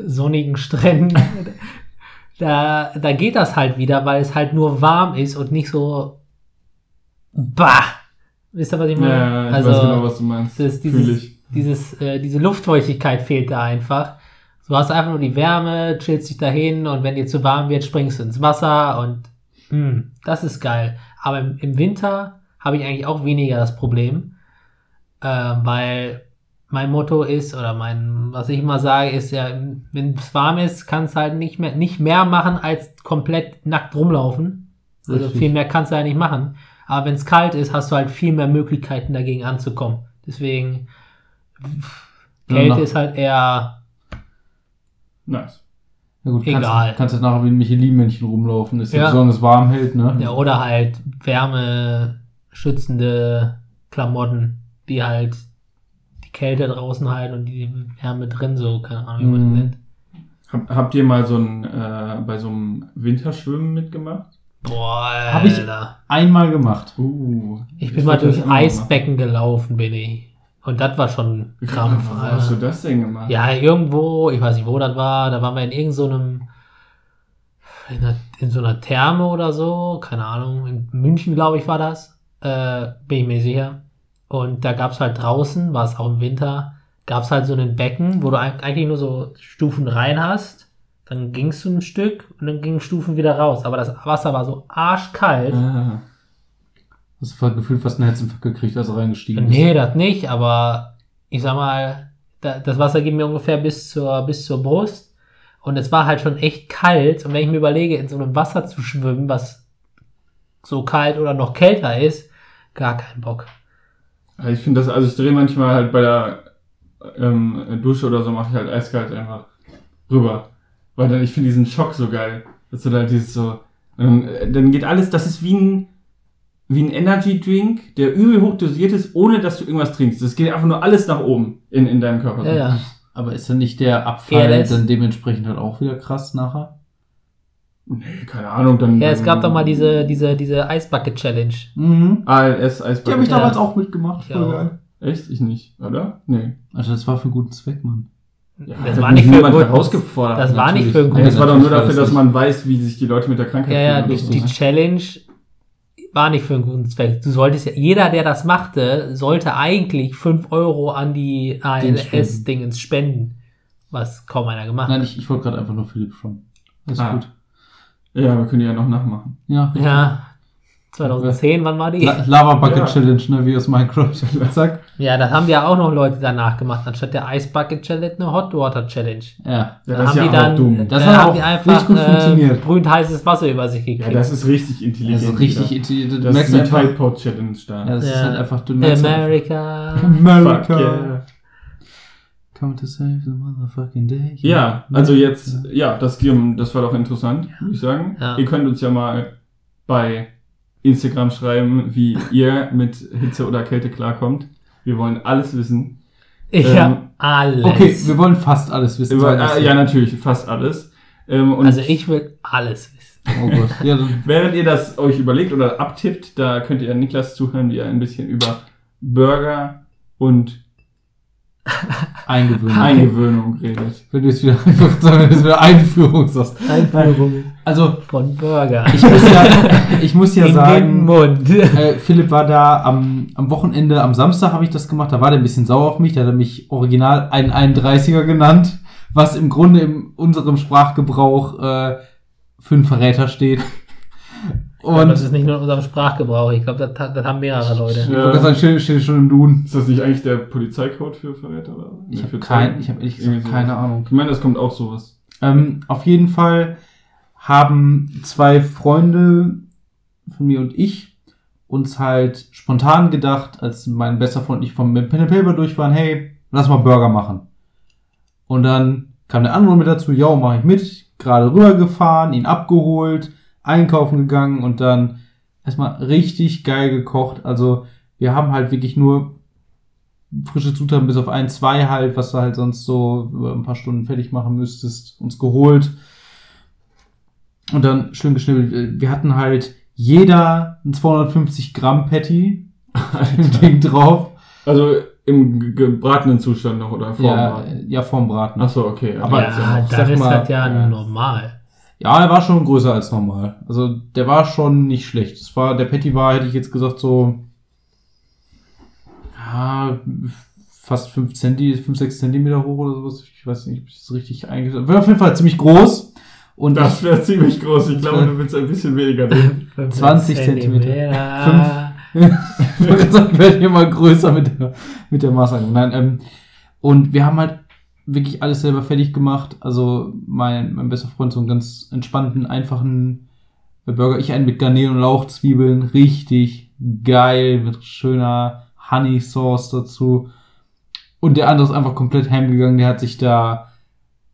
sonnigen Stränden. <laughs> da, da geht das halt wieder, weil es halt nur warm ist und nicht so bah. Wisst ihr, was ich meine? Ja, ich also, weiß genau, was du meinst. das dieses, dieses, äh, diese Luftfeuchtigkeit fehlt da einfach. Du hast einfach nur die Wärme, chillst dich dahin und wenn dir zu warm wird, springst du ins Wasser und mh, das ist geil. Aber im, im Winter habe ich eigentlich auch weniger das Problem, äh, weil mein Motto ist, oder mein, was ich immer sage, ist ja, wenn es warm ist, kannst du halt nicht mehr, nicht mehr machen, als komplett nackt rumlaufen. Also Richtig. viel mehr kannst du ja nicht machen. Aber wenn es kalt ist, hast du halt viel mehr Möglichkeiten dagegen anzukommen. Deswegen, Kälte ist halt eher, Nice. Ja gut, Egal. Kannst, kannst du nachher wie ein Michelin-Männchen rumlaufen, ist ja besonders warm hält, ne? Ja, oder halt wärmeschützende Klamotten, die halt die Kälte draußen halten und die Wärme drin, so, keine Ahnung, wie man das Mhm. nennt. Hab, habt ihr mal so ein, äh, bei so einem Winterschwimmen mitgemacht? Boah, Hab ich-. Einmal gemacht. Uh. Ich bin mal durch Eisbecken gelaufen, bin ich. Und das war schon machen. Krampf. Wo hast du das denn gemacht? Ja, irgendwo, ich weiß nicht, wo das war, da waren wir in irgendeinem, so in, einer, in so einer Therme oder so, keine Ahnung, in München, glaube ich, war das, äh, bin ich mir sicher. Und da gab es halt draußen, war es auch im Winter, gab es halt so ein Becken, wo du eig- eigentlich nur so Stufen rein hast, dann gingst du ein Stück und dann gingen Stufen wieder raus. Aber das Wasser war so arschkalt. Ah. Hast du gefühlt fast einen Herzinfarkt gekriegt, als du reingestiegen Nee, das nicht, aber ich sag mal, da, das Wasser ging mir ungefähr bis zur, bis zur Brust und es war halt schon echt kalt und wenn ich mir überlege, in so einem Wasser zu schwimmen, was so kalt oder noch kälter ist, gar keinen Bock. Ich finde das, also ich drehe manchmal halt bei der ähm, Dusche oder so, mache ich halt eiskalt einfach rüber. Weil dann, ich finde diesen Schock so geil. Dass du da dieses so, ähm, dann geht alles, das ist wie ein, wie ein Energy Drink, der übel hoch dosiert ist, ohne dass du irgendwas trinkst. Das geht einfach nur alles nach oben in, in deinem Körper. Ja, ja. Aber ist dann nicht der Abfall ELS? dann dementsprechend halt auch wieder krass nachher? Nee, keine Ahnung, dann. Ja, es gab doch mal diese, diese, diese Eisbucket Challenge. Mhm. ALS Eisbucket. Die habe ich Ja. damals auch mitgemacht. Ich Voll auch. geil. Echt? Ich nicht, oder? Nee. Also das war für einen guten Zweck, Mann. Ja, das war nicht für gut. herausgefordert. Das war nicht für einen Ja, guten das war doch nur dafür, das dass man weiß, wie sich die Leute mit der Krankheit Ja, ja, die, so, die? Challenge war nicht für einen guten Zweck. Du solltest ja, jeder, der das machte, sollte eigentlich 5 Euro an die ALS-Dingens spenden. Was kaum einer gemacht Nein, hat. ich, ich wollte gerade einfach nur Philipp schon. Ist Ah. gut. Ja, wir können ja noch nachmachen. Ja, richtig. Ja, 2010, wann war die? La Lava Bucket Ja. Challenge, ne, wie aus Minecraft. <laughs> Zack. Ja, das haben ja auch noch Leute danach gemacht. Anstatt der Ice Bucket Challenge eine Hot Water Challenge. Ja. Ja, Da das ist haben ja die auch dann, dumm. Das da hat haben auch die einfach richtig gut äh, funktioniert. brühend heißes Wasser über sich Ja, gekriegt. das ist richtig intelligent. Also richtig wieder. intelligent. Das ist einfach. Tide Pod Challenge da. Ja, das ist Ja. halt einfach. Du merkst halt America. <laughs> America. Yeah. Come to save the motherfucking day. Ja, also jetzt, ja, das, das war doch interessant, würde ich sagen. Ja. Ihr könnt uns ja mal bei Instagram schreiben, wie ihr mit Hitze oder Kälte klarkommt. Wir wollen alles wissen. Ich Ähm, hab alles. Okay, wir wollen fast alles wissen. Über, äh, ja, natürlich, fast alles. Ähm, und also ich will alles wissen. Oh Gott. Ja, während ihr das euch überlegt oder abtippt, da könnt ihr Niklas zuhören, wie er ein bisschen über Burger und eingewöhnen. <laughs> Eingewöhnung redet. Wenn du jetzt wieder <laughs> wieder Einführung sagst. Einführung <laughs> Also, von Burger. ich muss ja, ich muss ja In sagen, Mund. äh, Philipp war da am, am Wochenende, am Samstag habe ich das gemacht, da war der ein bisschen sauer auf mich, da hat er mich original einen 31er genannt, was im Grunde in unserem Sprachgebrauch äh, für einen Verräter steht. Und Und das ist nicht nur in unserem Sprachgebrauch. Ich glaube, das, das haben mehrere Leute. ich gerade sagen, steht, steht schon im Duden. Ist das nicht eigentlich der Polizeicode für Verräter? Oder? Ich Nee, habe kein, ich habe ehrlich gesagt sowas. keine Ahnung. Ich meine, das kommt auch sowas. Ähm, auf jeden Fall haben zwei Freunde von mir und ich uns halt spontan gedacht, als mein bester Freund und ich vom Pen Paper durch waren, hey, lass mal Burger machen. Und dann kam der andere mit dazu, ja, mach ich mit, gerade rübergefahren, ihn abgeholt, einkaufen gegangen und dann erstmal richtig geil gekocht. Also wir haben halt wirklich nur frische Zutaten bis auf ein, zwei halt, was du halt sonst so über ein paar Stunden fertig machen müsstest, uns geholt. Und dann schön geschnibbelt. Wir hatten halt jeder ein 250 Gramm Patty Ding drauf. Also im ge- gebratenen Zustand noch oder vorm Ja, Braten? ja, vorm Braten. Achso, okay. Aber- ja, sag das ist halt ja, ja. normal. Ja, der war schon größer als normal. Also der war schon nicht schlecht. Es war, der Patty war, hätte ich jetzt gesagt, so ja, fast 5 Centi, 5, 6 Zentimeter hoch oder sowas. Ich weiß nicht, ob ich das richtig eingestellt War auf jeden Fall ziemlich groß. Und Das wäre ziemlich groß. Ich glaube, du willst ein bisschen weniger nehmen. 20 Zentimeter. <laughs> ich wollte gerade sagen, ich werde mal größer mit der, mit der Maßangabe. Nein, ähm, und wir haben halt wirklich alles selber fertig gemacht. Also mein, mein bester Freund so einen ganz entspannten, einfachen Burger. Ich einen mit Garnelen und Lauchzwiebeln. Richtig geil. Mit schöner Honey Sauce dazu. Und der andere ist einfach komplett heimgegangen. Der hat sich da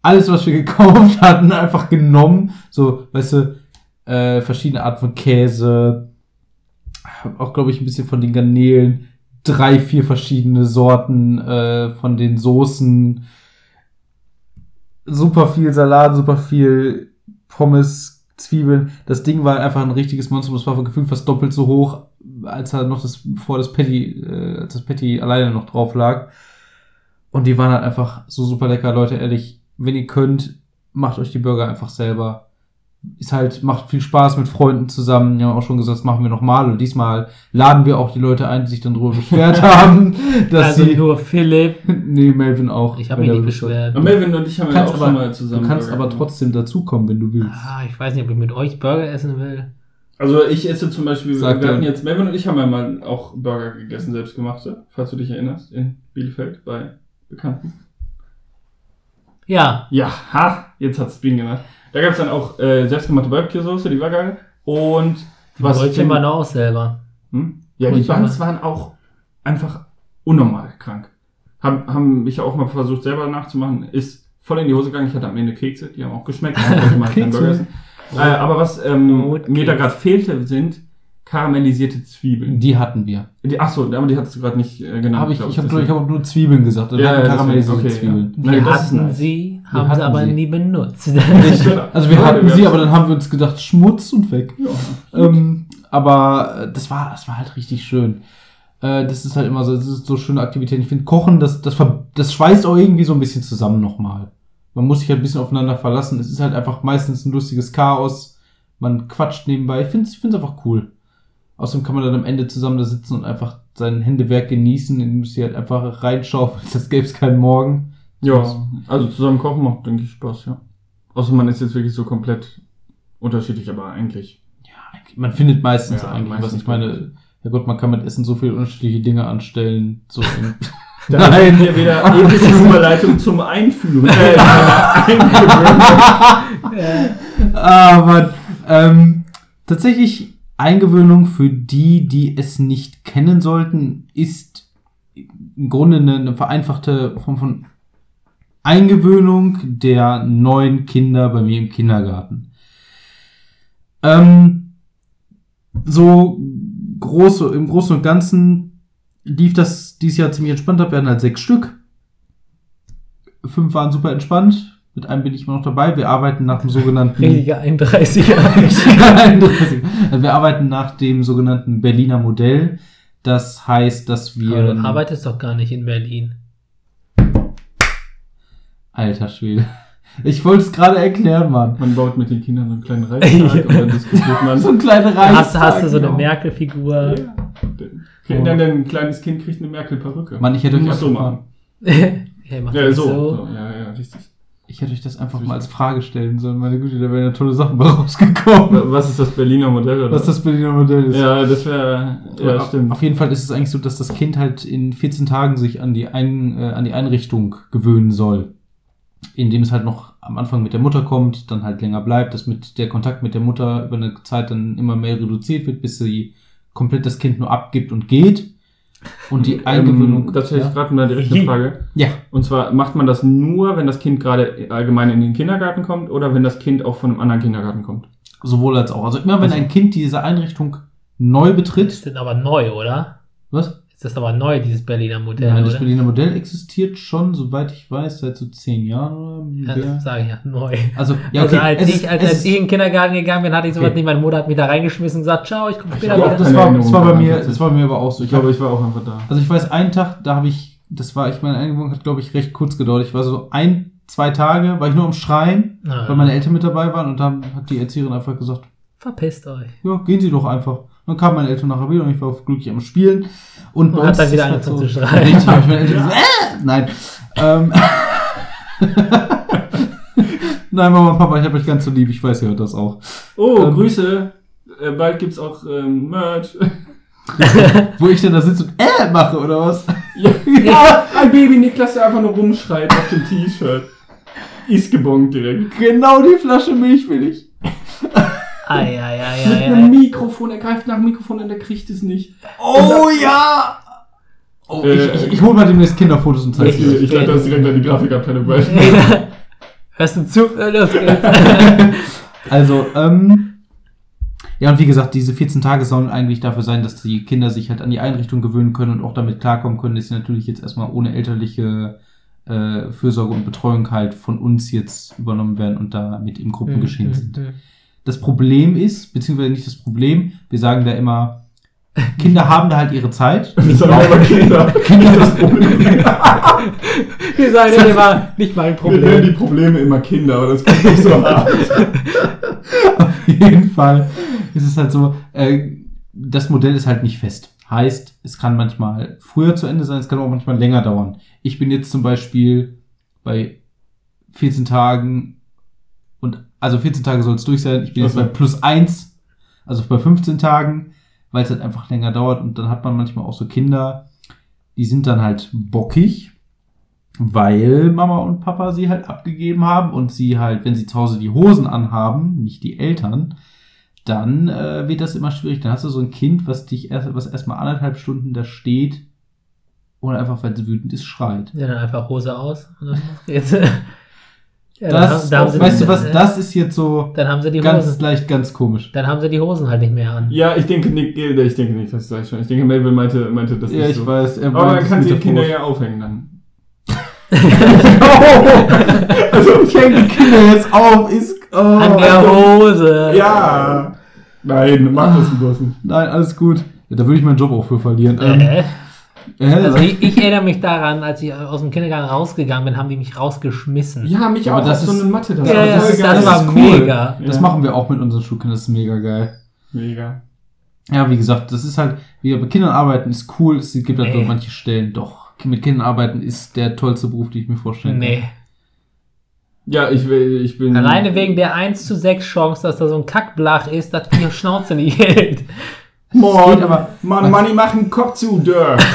alles, was wir <laughs> gekauft hatten, einfach genommen. So, weißt du, äh, verschiedene Arten von Käse. Auch, glaube ich, ein bisschen von den Garnelen. Drei, vier verschiedene Sorten äh, von den Soßen. Super viel Salat, super viel Pommes, Zwiebeln. Das Ding war einfach ein richtiges Monster. Das war gefühlt fast doppelt so hoch, als er noch das, vor das Patty, äh, als das Patty alleine noch drauf lag. Und die waren halt einfach so super lecker, Leute, ehrlich. Wenn ihr könnt, macht euch die Burger einfach selber. Ist halt, macht viel Spaß mit Freunden zusammen. Wir haben auch schon gesagt, das machen wir nochmal. Und diesmal laden wir auch die Leute ein, die sich dann darüber beschwert <laughs> haben, dass also sie. nur Philipp. <laughs> nee, Melvin auch. Ich habe mich nicht beschwert. Und Melvin und ich haben ja auch schon mal aber, zusammen. du kannst Burger aber trotzdem dazukommen, wenn du willst. Ah, ich weiß nicht, ob ich mit euch Burger essen will. Also ich esse zum Beispiel, Sagt wir hatten jetzt, Melvin und ich haben ja mal auch Burger gegessen, selbstgemachte, falls du dich erinnerst, in Bielefeld bei Bekannten. Ja, Ja, ha, jetzt hat's Bienen gemacht. Da gab's dann auch äh, selbstgemachte Barbecue-Soße, die war geil. Und was Brötchen waren auch selber. Hm? Ja, die Buns waren auch einfach unnormal krank. Haben, haben mich auch mal versucht selber nachzumachen, ist voll in die Hose gegangen. Ich hatte am Ende Kekse, die haben auch geschmeckt. <laughs> Burger essen. Äh, aber was ähm, mir da gerade fehlte, sind karamellisierte Zwiebeln. Die hatten wir. Die, achso, aber die hattest du gerade nicht äh, genannt. Hab ich ich habe ich hab nur Zwiebeln gesagt. Ja, ja, karamellisierte okay, Zwiebeln. ja. Wir Nein, hatten nice. sie, haben sie aber sie. nie benutzt. <laughs> Also wir Ja, hatten wir sie, aber dann haben wir uns gedacht, Schmutz und weg. Ja. Ähm, aber äh, das war, das war halt richtig schön. Äh, das ist halt immer so, das ist so schöne Aktivität. Ich finde, Kochen, das, das, das schweißt auch irgendwie so ein bisschen zusammen nochmal. Man muss sich halt ein bisschen aufeinander verlassen. Es ist halt einfach meistens ein lustiges Chaos. Man quatscht nebenbei. Ich finde es einfach cool. Außerdem kann man dann am Ende zusammen da sitzen und einfach sein Händewerk genießen, indem du sie halt einfach reinschaufeln. <laughs> Das gäbe es keinen Morgen. Ja, also zusammen kochen macht, denke ich, Spaß, ja. Außer man ist jetzt wirklich so komplett unterschiedlich, aber eigentlich. Ja, eigentlich- man findet meistens Ja, eigentlich, was meistens ich meine. Ja Gott, man kann mit Essen so viele unterschiedliche Dinge anstellen. So <laughs> Da Nein, hier wieder epische Überleitung zum Einführen. <laughs> Äh, <laughs> ah, Mann. Ähm, tatsächlich, Eingewöhnung für die, die es nicht kennen sollten, ist im Grunde eine, eine vereinfachte Form von Eingewöhnung der neuen Kinder bei mir im Kindergarten. Ähm, so groß, im Großen und Ganzen lief das dieses Jahr ziemlich entspannt ab. Wir hatten halt sechs Stück. Fünf waren super entspannt. Mit einem bin ich immer noch dabei. Wir arbeiten nach dem sogenannten Richtiger 31er. <laughs> Also wir arbeiten nach dem sogenannten Berliner Modell. Das heißt, dass wir. Du arbeitest doch gar nicht in Berlin. Alter Schwede. Ich wollte es gerade erklären, Mann. Man baut mit den Kindern so einen kleinen <laughs> Reichstag und dann diskutiert man. <laughs> So ein kleiner Da Reis. hast, hast du so eine genau. Merkel-Figur. Ja. Dann ein kleines Kind kriegt eine Merkel-Perücke. Mann, ich hätte euch Muss so machen. <laughs> ja, mach Ja, das so. so. Ja, ja, richtig. Ich hätte euch das einfach mal als Frage stellen sollen. Meine Güte, da wären ja tolle Sachen rausgekommen. Was ist das Berliner Modell? Oder? Was das Berliner Modell ist. Ja, das wäre. Ja, stimmt. Auf jeden Fall ist es eigentlich so, dass das Kind halt in 14 Tagen sich an die, Ein, äh, an die Einrichtung gewöhnen soll. Indem es halt noch am Anfang mit der Mutter kommt, dann halt länger bleibt, dass mit der Kontakt mit der Mutter über eine Zeit dann immer mehr reduziert wird, bis sie komplett das Kind nur abgibt und geht. Und die Eingewöhnung. Ähm, das hätte ich ja. gerade mal direkt eine Frage. ja, Und zwar macht man das nur, wenn das Kind gerade allgemein in den Kindergarten kommt oder wenn das Kind auch von einem anderen Kindergarten kommt? sowohl als auch. Also immer wenn ein Kind diese Einrichtung neu Das betritt. ist aber neu, oder? Was? Ist das aber neu, dieses Berliner Modell, Ja, das oder? Berliner Modell existiert schon, soweit ich weiß, seit so zehn Jahren oder Ja, sage ich ja, neu. Also, ja, also okay. als, es ich, ist- als, als ist- ich in den Kindergarten gegangen bin, hatte ich sowas Okay. nicht. Meine Mutter hat mich da reingeschmissen und gesagt, ciao, ich komme später Ja, wieder. das war, das war bei mir, das war bei mir aber auch so. Ich glaube, ich war auch einfach da. also ich weiß, einen Tag, da habe ich, das war, ich meine Eingebung hat, glaube ich, recht kurz gedauert. Ich war so ein, zwei Tage, war ich nur am Schreien, Na, weil meine Eltern mit dabei waren und dann hat die Erzieherin einfach gesagt, verpisst euch. ja, gehen Sie doch einfach. Dann kamen meine Eltern nachher wieder und ich war glücklich am Spielen. Und, bei Und hat uns dann ist wieder es angefangen halt zu schreien. Richtig, hab ich meine Eltern gesagt, äh! Nein. Ähm. <laughs> Nein, Mama und Papa, ich habe euch ganz so lieb, ich weiß, ihr hört das auch. Oh, Ähm, Grüße. Äh, bald gibt's auch ähm, Merch. <laughs> Wo ich denn da sitze und äh mache, oder was? <laughs> ja, ja, ein Baby Niklas, der einfach nur rumschreit auf dem T-Shirt. Ist gebongt direkt. Genau die Flasche Milch will ich. Ei, ei, ei, Mit ei, einem ei. Mikrofon, er greift nach dem Mikrofon und er kriegt es nicht. Oh ja! Oh, Äh, ich, ich, ich hol mal demnächst Kinderfotos und zeige Ich, euch. ich leite das direkt an die Grafikabteilung bei. <laughs> Hörst du zu? Äh, Los geht's. <laughs> Also, ähm, ja, und wie gesagt, diese 14 Tage sollen eigentlich dafür sein, dass die Kinder sich halt an die Einrichtung gewöhnen können und auch damit klarkommen können, dass sie natürlich jetzt erstmal ohne elterliche äh, Fürsorge und Betreuung halt von uns jetzt übernommen werden und da mit im Gruppengeschehen sind. Das Problem ist, beziehungsweise nicht das Problem, wir sagen da immer, Kinder <laughs> haben da halt ihre Zeit. Das sind auch immer Kinder. Kinder das <laughs> Problem. Wir sagen ja immer, nicht mein Wir nennen die Problem. Probleme immer Kinder, aber das klingt nicht so <laughs> hart. Auf jeden Fall ist es halt so, äh, das Modell ist halt nicht fest. Heißt, es kann manchmal früher zu Ende sein, es kann auch manchmal länger dauern. Ich bin jetzt zum Beispiel bei 14 Tagen also 14 Tage soll es durch sein. Ich bin jetzt Ach so. bei plus eins, also bei 15 Tagen, weil es halt einfach länger dauert und dann hat man manchmal auch so Kinder, die sind dann halt bockig, weil Mama und Papa sie halt abgegeben haben und sie halt, wenn sie zu Hause die Hosen anhaben, nicht die Eltern, dann äh, wird das immer schwierig. Dann hast du so ein Kind, was dich erst, was erstmal anderthalb Stunden da steht und einfach, weil es wütend ist, schreit. Ja, dann einfach Hose aus. Und dann geht's. Ja, das, dann, haben sie weißt du was, das ist jetzt so Dann haben sie die ganz Hosen. leicht, ganz komisch. Dann haben sie die Hosen halt nicht mehr an. Ja, ich denke nicht, ich denke nicht, das sag ich schon. Ich denke, Melvin meinte, meinte das Ja, nicht ich so. weiß. Er Aber es kann die Kinder ja aufhängen dann. <laughs> also ich hänge die Kinder jetzt auf, ist. Oh, An der Hose. Ja! Nein, mach das bloß nicht. Nein, alles gut. Ja, da würde ich meinen Job auch für verlieren. Ähm, Äh, äh, also ich, ich erinnere mich daran, als ich aus dem Kindergarten rausgegangen bin, haben die mich rausgeschmissen. Ja, mich Ja, auch aber das auf so ist- eine Matte. Das Ja, war ja, voll das, das war ist cool. mega. das Ja. machen wir auch mit unseren Schulkindern, das ist mega geil. Mega. Ja, wie gesagt, das ist halt, wie bei Kindern arbeiten ist cool, es gibt halt Nee. nur manche Stellen, doch. Mit Kindern arbeiten ist der tollste Beruf, den ich mir vorstellen Nee. Ja, ich will, ich bin. Alleine wegen der 1 zu 6 Chance, dass da so ein Kackblach ist, dass die Schnauze nicht <laughs> hält. Mann, geht aber- Mann, Manni, mach einen Kopf zu, Dörr. <laughs>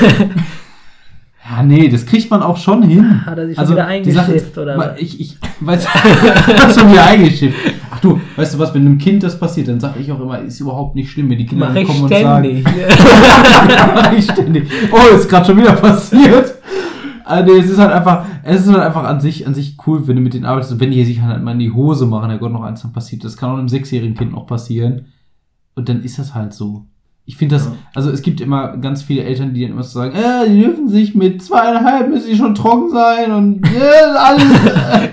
Ja, nee, das kriegt man auch schon hin. <laughs> Hat er sich Also, schon wieder die Sache ist, eingeschifft, oder was? Ich, ich weiß, hat <laughs> schon wieder eingeschifft. Ach du, weißt du was, wenn einem Kind das passiert, dann sage ich auch immer, ist überhaupt nicht schlimm, wenn die Kinder Mach kommen und sagen, ständig. Mach ich ständig. Oh, ist gerade schon wieder passiert. Ah, nee, es ist halt einfach, es ist halt einfach an sich, an sich cool, wenn du mit denen arbeitest und wenn die sich halt mal in die Hose machen, der Gott noch eins dann passiert. Das kann auch einem sechsjährigen Kind noch passieren. Und dann ist das halt so. Ich finde das, Ja. also es gibt immer ganz viele Eltern, die dann immer so sagen, äh, die dürfen sich mit zweieinhalb müssen die schon trocken sein und äh, alles.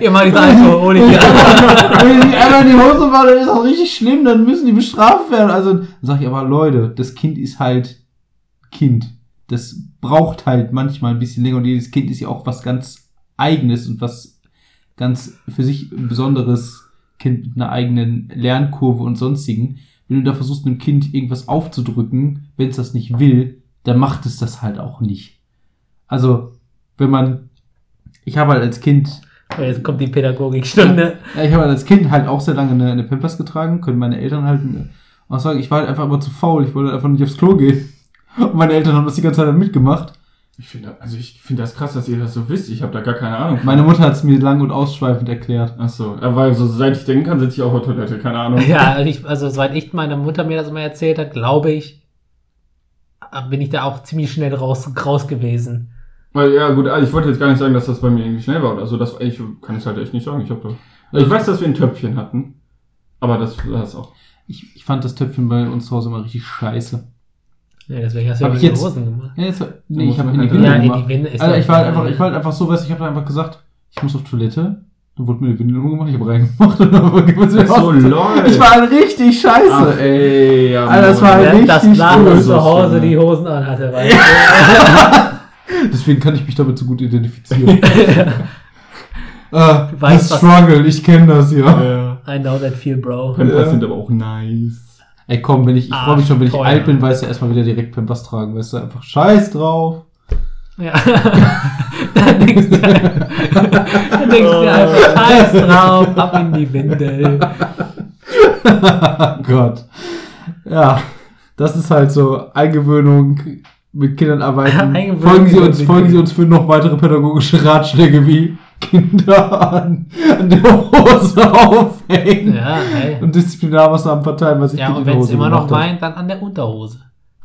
<laughs> Ihr macht das <laughs> Alkoholiker. Wenn die einmal in die Hose machen, dann ist das richtig schlimm, dann müssen die bestraft werden. Also dann sag ich aber, Leute, das Kind ist halt Kind. Das braucht halt manchmal ein bisschen länger und jedes Kind ist ja auch was ganz Eigenes und was ganz für sich Besonderes Kind mit einer eigenen Lernkurve und sonstigen. Wenn du da versuchst, einem Kind irgendwas aufzudrücken, wenn es das nicht will, dann macht es das halt auch nicht. Also, wenn man, ich habe halt als Kind Oh, Jetzt kommt die Pädagogikstunde. ja, ich habe als Kind halt auch sehr lange eine, eine Pampers getragen, können meine Eltern halt auch sagen, ich war halt einfach immer zu faul, ich wollte einfach nicht aufs Klo gehen. Und meine Eltern haben das die ganze Zeit mitgemacht. Ich finde, also ich finde das krass, dass ihr das so wisst. Ich habe da gar keine Ahnung. Meine Mutter hat es mir lang und ausschweifend erklärt. Ach so, ja, weil so seit ich denken kann, sitze ich auf der Toilette. Keine Ahnung. Ja, ich, also soweit ich meiner Mutter mir das immer erzählt hat, glaube ich, bin ich da auch ziemlich schnell raus, raus gewesen. Weil, ja, gut, also ich wollte jetzt gar nicht sagen, dass das bei mir irgendwie schnell war oder so. Das, ich kann es halt echt nicht sagen. Ich habe da. Also ich weiß, dass wir ein Töpfchen hatten. Aber das war es auch. Ich, ich fand das Töpfchen bei uns zu Hause immer richtig scheiße. Ja, deswegen hast du Hab ja jetzt- Hosen gemacht. Ja, jetzt, nee, ich habe in die Winde Ja, gemacht. die Winde ist Also ich war halt einfach, ich war halt einfach so, weißt du, ich habe einfach gesagt, ich muss auf Toilette. Dann wurde mir die Windel umgemacht, ich habe reingemacht und <laughs> dann wieder Ach so, lol. Ich war halt richtig scheiße, Ach, ey. ja, Alter, das war halt das richtig lag cool. Das zu Hause die? Hosen anhatte, weißt du? <laughs> Deswegen kann ich mich damit so gut identifizieren. <laughs> Ah, Du weißt, was- struggle, ich kenne das ja. Ja. I know that feel, bro. Pampers Ja. sind aber auch nice. Ey, komm, wenn ich, ich freue mich schon, wenn ich alt bin, weißt du, erstmal wieder direkt Pampers tragen, weißt du, einfach scheiß drauf. Ja. <laughs> dann denkst du, dann denkst du einfach, scheiß drauf, ab in die Windel. <laughs> Gott. Ja, das ist halt so Eingewöhnung mit Kindern arbeiten. <laughs> Eingewöhnung folgen Sie uns, folgen Sie uns für noch weitere pädagogische Ratschläge wie Kinder an, an der Hose aufhängen Ja, ey. und Disziplinarmaßnahmen verteilen, was ich Ja, und wenn es immer noch meint, dann an der Unterhose. <laughs>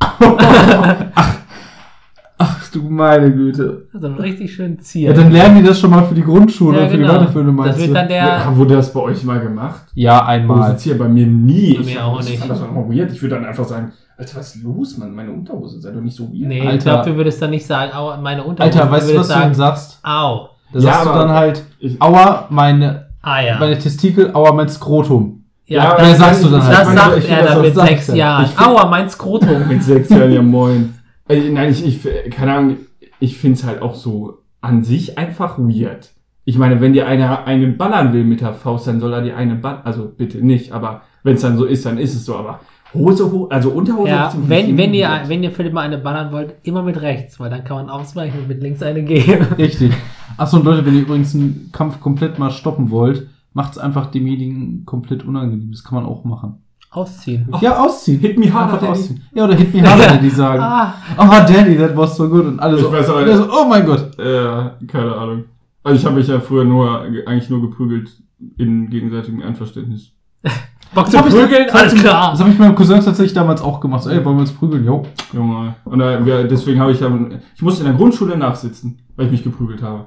Ach Du meine Güte. So einen richtig schönen Ja, Zier. dann lernen die das schon mal für die Grundschule Ja, und für genau. die weiterführende Das meinst wird du? dann der. Ja, wurde das bei euch mal gemacht? Ja, einmal. das hier bei mir nie. Bei mir auch ich nicht. fand das auch mal weird. Ich würde dann einfach sagen, Alter, was ist los, Mann? Meine Unterhose, sei doch nicht so weird. Nee, Alter. ich glaube, du würdest dann nicht sagen, meine Unterhose. Alter, weißt du, was würdest du dann sagen, sagst? Au. Da Ja, sagst du dann halt, aua, meine, Ah ja. meine Testikel, aua, mein Skrotum. ja, Ja, das, sagst du dann ich- halt. das sagt ich er dann mit sechs. Jahren. Aua, mein Skrotum. <laughs> mit sechs Jahren, ja moin. Nein, ich, ich, keine Ahnung, ich find's halt auch so an sich einfach weird. Ich meine, wenn dir einer einen ballern will mit der Faust, dann soll er dir eine ballern. Also bitte nicht, aber wenn's dann so ist, dann ist es so. Aber Hose hoch, also Unterhose Ja, hochziehen, wenn, wenn, ihr, wenn ihr Philipp mal eine ballern wollt, immer mit rechts, weil dann kann man ausweichen und mit links eine geben. Richtig. <laughs> Achso, und Leute, wenn ihr übrigens einen Kampf komplett mal stoppen wollt, macht's einfach demjenigen komplett unangenehm. Das kann man auch machen. Ausziehen. Ja, ausziehen. Hit me harder, Daddy. ausziehen. Ja, oder hit me harder, <laughs> die sagen. Ah, Oh, Daddy, that was so good. Und alle Ich so, weiß aber so, oh mein Gott. Äh, keine Ahnung. Also ich habe mich ja früher nur, eigentlich nur geprügelt in gegenseitigem Einverständnis. <laughs> Bock zu ich- prügeln? Alles ich- klar. Das habe ich meinem Cousin tatsächlich damals auch gemacht. So, ey, wollen wir uns prügeln? Jo. Junge. Und da, deswegen habe ich ja, ich musste in der Grundschule nachsitzen, weil ich mich geprügelt habe.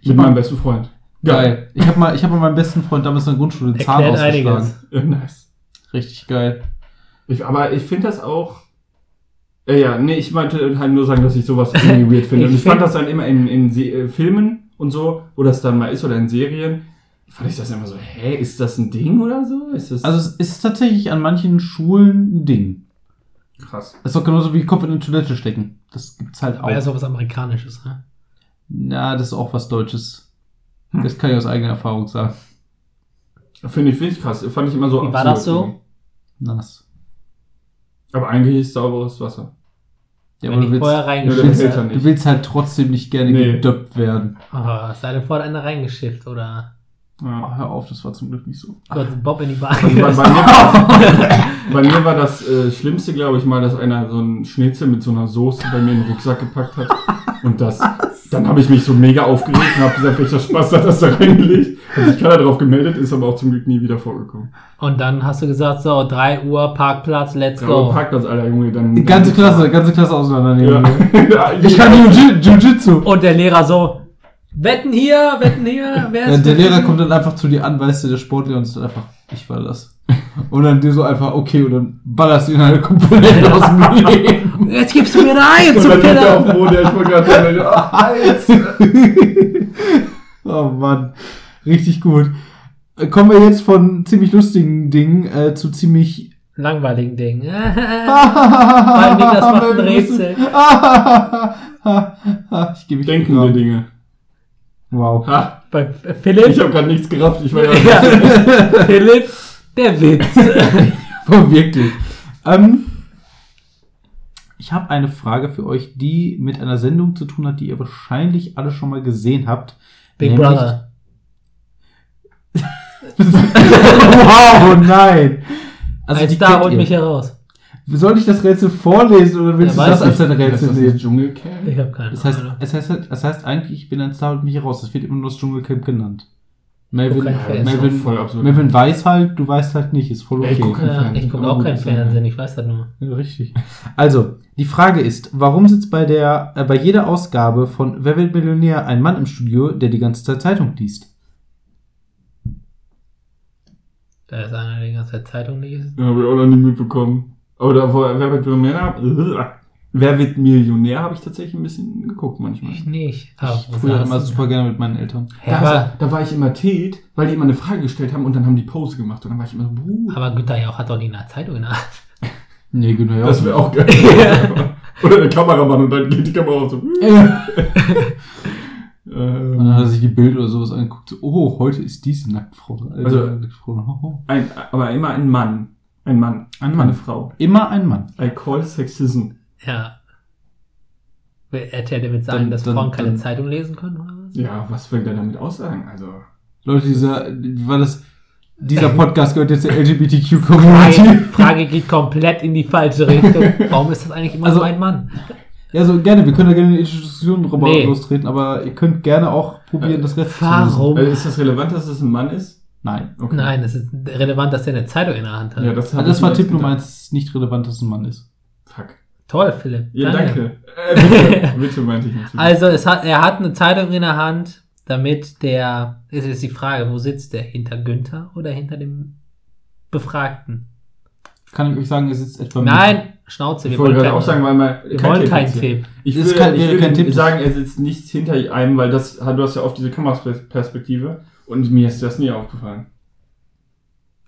Ich Mit meinem besten Freund. geil. Ich habe mal, ich habe mal meinem besten Freund damals in der Grundschule den Zahn Erklärt ausgeschlagen. einiges. Nice. Richtig geil. Ich, aber ich finde das auch. Äh, ja, nee, ich meinte halt nur sagen, dass ich sowas irgendwie <laughs> weird finde. Ich Und ich fand find- das dann immer in, in Se äh, Filmen und so, wo das dann mal ist oder in Serien, fand ich das immer so, hä, ist das ein Ding oder so? Ist das Also es ist tatsächlich an manchen Schulen ein Ding. krass? Das ist doch genauso wie Kopf in die Toilette stecken. Das gibt's halt Aber ja, auch. so was Amerikanisches, ne? Na, das ist auch was Deutsches. Das kann ich aus eigener Erfahrung sagen. Finde ich, finde ich krass. Fand ich immer so Wie war das so? Nass. Aber eigentlich ist sauberes Wasser. Ja, Wenn aber du ich willst, Filter habe. nicht. du willst halt trotzdem nicht gerne Nee. gedöppt werden. Oh, es sei denn, vorher einer reingeschifft oder Oh, Ja. hör auf, das war zum Glück nicht so. einen Bob in die Also bei, bei, mir war, <laughs> bei mir war das äh, Schlimmste, glaube ich, mal, dass einer so einen Schnitzel mit so einer Soße bei mir in den Rucksack gepackt hat. Und das, dann habe ich mich so mega aufgeregt und habe gesagt, welcher Spaß hat das da reingelegt. Hat sich keiner drauf gemeldet, ist aber auch zum Glück nie wieder vorgekommen. Und dann hast du gesagt, so, 3 Uhr, Parkplatz, let's Ja, go. Parkplatz, Alter, Junge, dann... Die ganze Klasse, ganze Klasse auseinandernehmen. Ja. <laughs> Ich kann Jiu- Jiu-Jitsu. Und der Lehrer so, wetten hier, wetten hier, wer ist der wetten Lehrer kommt dann einfach zu dir an, weißt du, der Sportlehrer und sagt einfach, ich war das. Und dann dir so einfach, okay, und dann ballerst du ihn halt komplett aus dem <laughs> Leben. Jetzt gibst du mir eine Eins, Und dann liegt er auf dem Boden, ich wollte gerade sagen, ah, Hals. <laughs> oh Mann, richtig gut. Kommen wir jetzt von ziemlich lustigen Dingen äh, zu ziemlich... Langweiligen Ding. <laughs> Weil Niklas macht ein Rätsel. ich gebe mich Denkende. Dinge. Wow. Ha, Bei ich Philipp, habe gerade nichts gerafft, ich war ja... ja, Philipp, der Witz. <laughs> Oh, wirklich. Ähm, ich habe eine Frage für euch, die mit einer Sendung zu tun hat, die ihr wahrscheinlich alle schon mal gesehen habt. Big Nämlich- Brother. wow, nein. Also Ein die Star kennt holt ihr. mich heraus. Soll ich das Rätsel vorlesen oder willst Ja, du das als dein Rätsel das Dschungelcamp? Ich habe keine Das heißt, Ahnung. es heißt, es heißt eigentlich, ich bin ein Star, holt mich heraus. Das wird immer nur das Dschungelcamp genannt. Melvin, Fan. Melvin. Melvin weiß halt, du weißt halt nicht, ist voll Ja, okay. ich Ja, gucke Aber auch kein ja- Fernsehen, ich weiß das nur. Ja, richtig. Also, die Frage ist, warum sitzt bei der, äh, bei jeder Ausgabe von Wer wird Millionär ein Mann im Studio, der die ganze Zeit Zeitung liest? Da ist einer, der die ganze Zeit Zeitung liest. Ja, habe ich auch noch nie mitbekommen. Aber da war Wer wird Millionär? <laughs> Wer wird Millionär habe ich tatsächlich ein bisschen geguckt manchmal. Ich nicht. Aber wo Früher immer super gerne mit meinen Eltern. da? Ja, da, aber, da war ich immer tilt, weil die immer eine Frage gestellt haben und dann haben die Pause gemacht und dann war ich immer so, Bruh, aber Günther Jauch hat doch nie eine Zeitung in der Hand. <laughs> Nee, genau. das wäre auch geil. <laughs> Oder der Kameramann und dann geht die Kamera auf so. <laughs> Und dann hat er sich die Bild oder sowas angeguckt. So, oh, heute ist diese Nacktfrau. Also- Nacktfrau. Oh. ein, aber immer ein Mann. Ein Mann. Ein Mann. Frau. Immer ein Mann. I call sexism. Ja. Will RTL damit sagen, Dann- dass dann- Frauen keine dann- Zeitung lesen können oder was? Ja, was will der damit aussagen? Also. Leute, dieser, war das? Dieser Podcast gehört jetzt der LGBTQ-Community. Frage geht komplett in die falsche Richtung. Warum ist das eigentlich immer Also- so ein Mann? Ja, so gerne. Wir können da gerne in die Diskussion drüber Nee. lostreten, aber ihr könnt gerne auch probieren, das Rest. Warum? Also ist das relevant, dass es ein Mann ist? Nein. Okay. Nein, es ist relevant, dass er eine Zeitung in der Hand hat. Ja, das, Also das war Tipp Nummer eins. Es ist nicht relevant, dass es ein Mann ist. Fuck. Toll, Philipp. Ja, danke. <laughs> Äh, bitte, bitte meinte ich natürlich. Also es hat, er hat eine Zeitung in der Hand, damit der, es ist die Frage, wo sitzt der? Hinter Günther oder hinter dem Befragten? Kann ich euch sagen, es ist etwa Nein, Schnauze, ich wir wollte wollen gerade auch sagen, weil man wir wollen Tipp keinen. Tipp. Ich würde, kann- ich würde kein Tipp. sagen, er sitzt nicht hinter einem, weil das, du hast ja oft diese Kameraperspektive und mir ist das nie aufgefallen.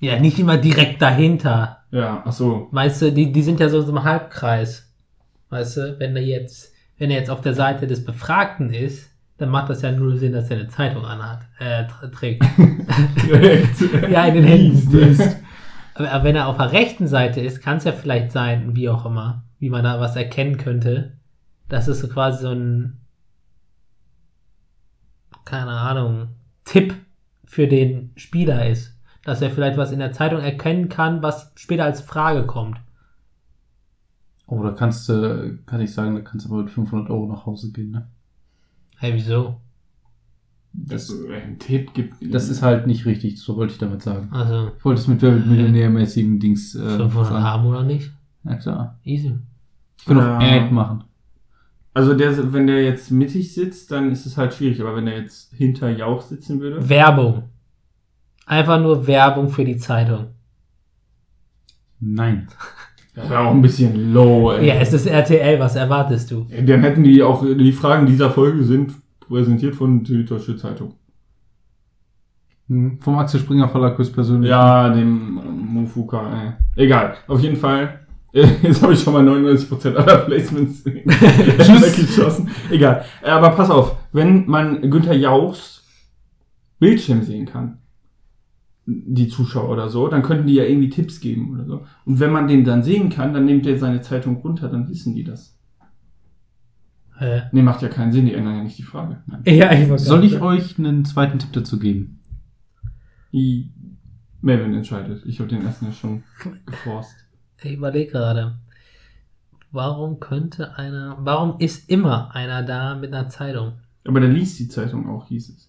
Ja, nicht immer direkt dahinter. Ja, ach so. Weißt du, die, die sind ja so im Halbkreis. Weißt du, wenn er jetzt, wenn er jetzt auf der Seite des Befragten ist, dann macht das ja nur Sinn, dass er eine Zeitung anhat, äh, tr- trägt. <laughs> Ja, in den Händen. Aber wenn er auf der rechten Seite ist, kann es ja vielleicht sein, wie auch immer, wie man da was erkennen könnte, dass es so quasi so ein, keine Ahnung, Tipp für den Spieler ist. Dass er vielleicht was in der Zeitung erkennen kann, was später als Frage kommt. Oh, da kannst du, kann ich sagen, da kannst du aber mit 500 Euro nach Hause gehen, ne? Hey, wieso? Das, Ein Tipp gibt. das ist halt nicht richtig, so wollte ich damit sagen. Also, Ich wollte es mit Wer wird Millionär-mäßigen Dings äh, 500 sagen. haben oder nicht? Ja klar. Easy. Ich kann Ja. auch Ad machen. Also der, wenn der jetzt mittig sitzt, dann ist es halt schwierig. Aber wenn der jetzt hinter Jauch sitzen würde. Werbung. Einfach nur Werbung für die Zeitung. Nein. Das wäre auch ein bisschen low, ey. Ja, es ist RTL, was erwartest du? Dann hätten die auch, die Fragen dieser Folge sind präsentiert von die Deutsche Zeitung. Hm, Vom Axel Springer Verlag höchstpersönlich. Ja, dem Mofuka, ey. Egal. Auf jeden Fall. <laughs> Jetzt habe ich schon mal 99% aller Placements <laughs> weggeschossen. Egal. Aber pass auf, wenn man Günther Jauchs Bildschirm sehen kann, die Zuschauer oder so, dann könnten die ja irgendwie Tipps geben oder so. Und wenn man den dann sehen kann, dann nimmt er seine Zeitung runter, dann wissen die das. Äh, Nee, macht ja keinen Sinn, die ändern ja nicht die Frage. Nein. ja, ich Soll ich euch einen zweiten Tipp dazu geben? Die Melvin entscheidet. Ich habe den ersten ja schon geforst. Ich überlege gerade. Warum könnte einer, warum ist immer einer da mit einer Zeitung? Aber der liest die Zeitung auch, hieß es.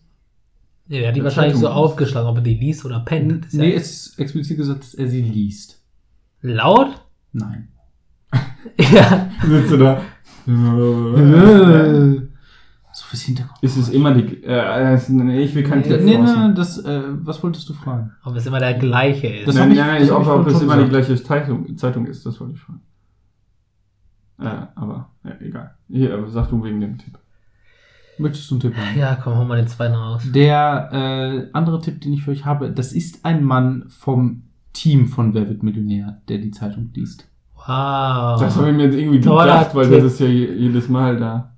Ja, der hat die wahrscheinlich so aufgeschlagen, ob er die liest oder pennt. Ist Nee, ja es ist explizit gesagt, dass er sie liest. laut? Nein. Ja. Sitzt du da. so fürs Hintergrund. Ist es immer die. Äh, nee, ich will keinen Nee, Tipp Nee, forcen. nee, das, äh, was wolltest du fragen? Ob es immer der gleiche ist. Das nein, ich- nein, ich, ob, ob es immer die gleiche Zeitung, Zeitung ist, das wollte ich fragen. Äh, aber, ja, egal. Hier, aber sag du wegen dem Tipp. Möchtest du einen Tipp haben? ja, komm, hol mal den zweiten raus. Der äh, andere Tipp, den ich für euch habe, das ist ein Mann vom Team von Wer wird Millionär, der die Zeitung liest. Wow. Das habe ich mir jetzt irgendwie Toller gedacht, weil Tipp. das ist ja je- jedes Mal da.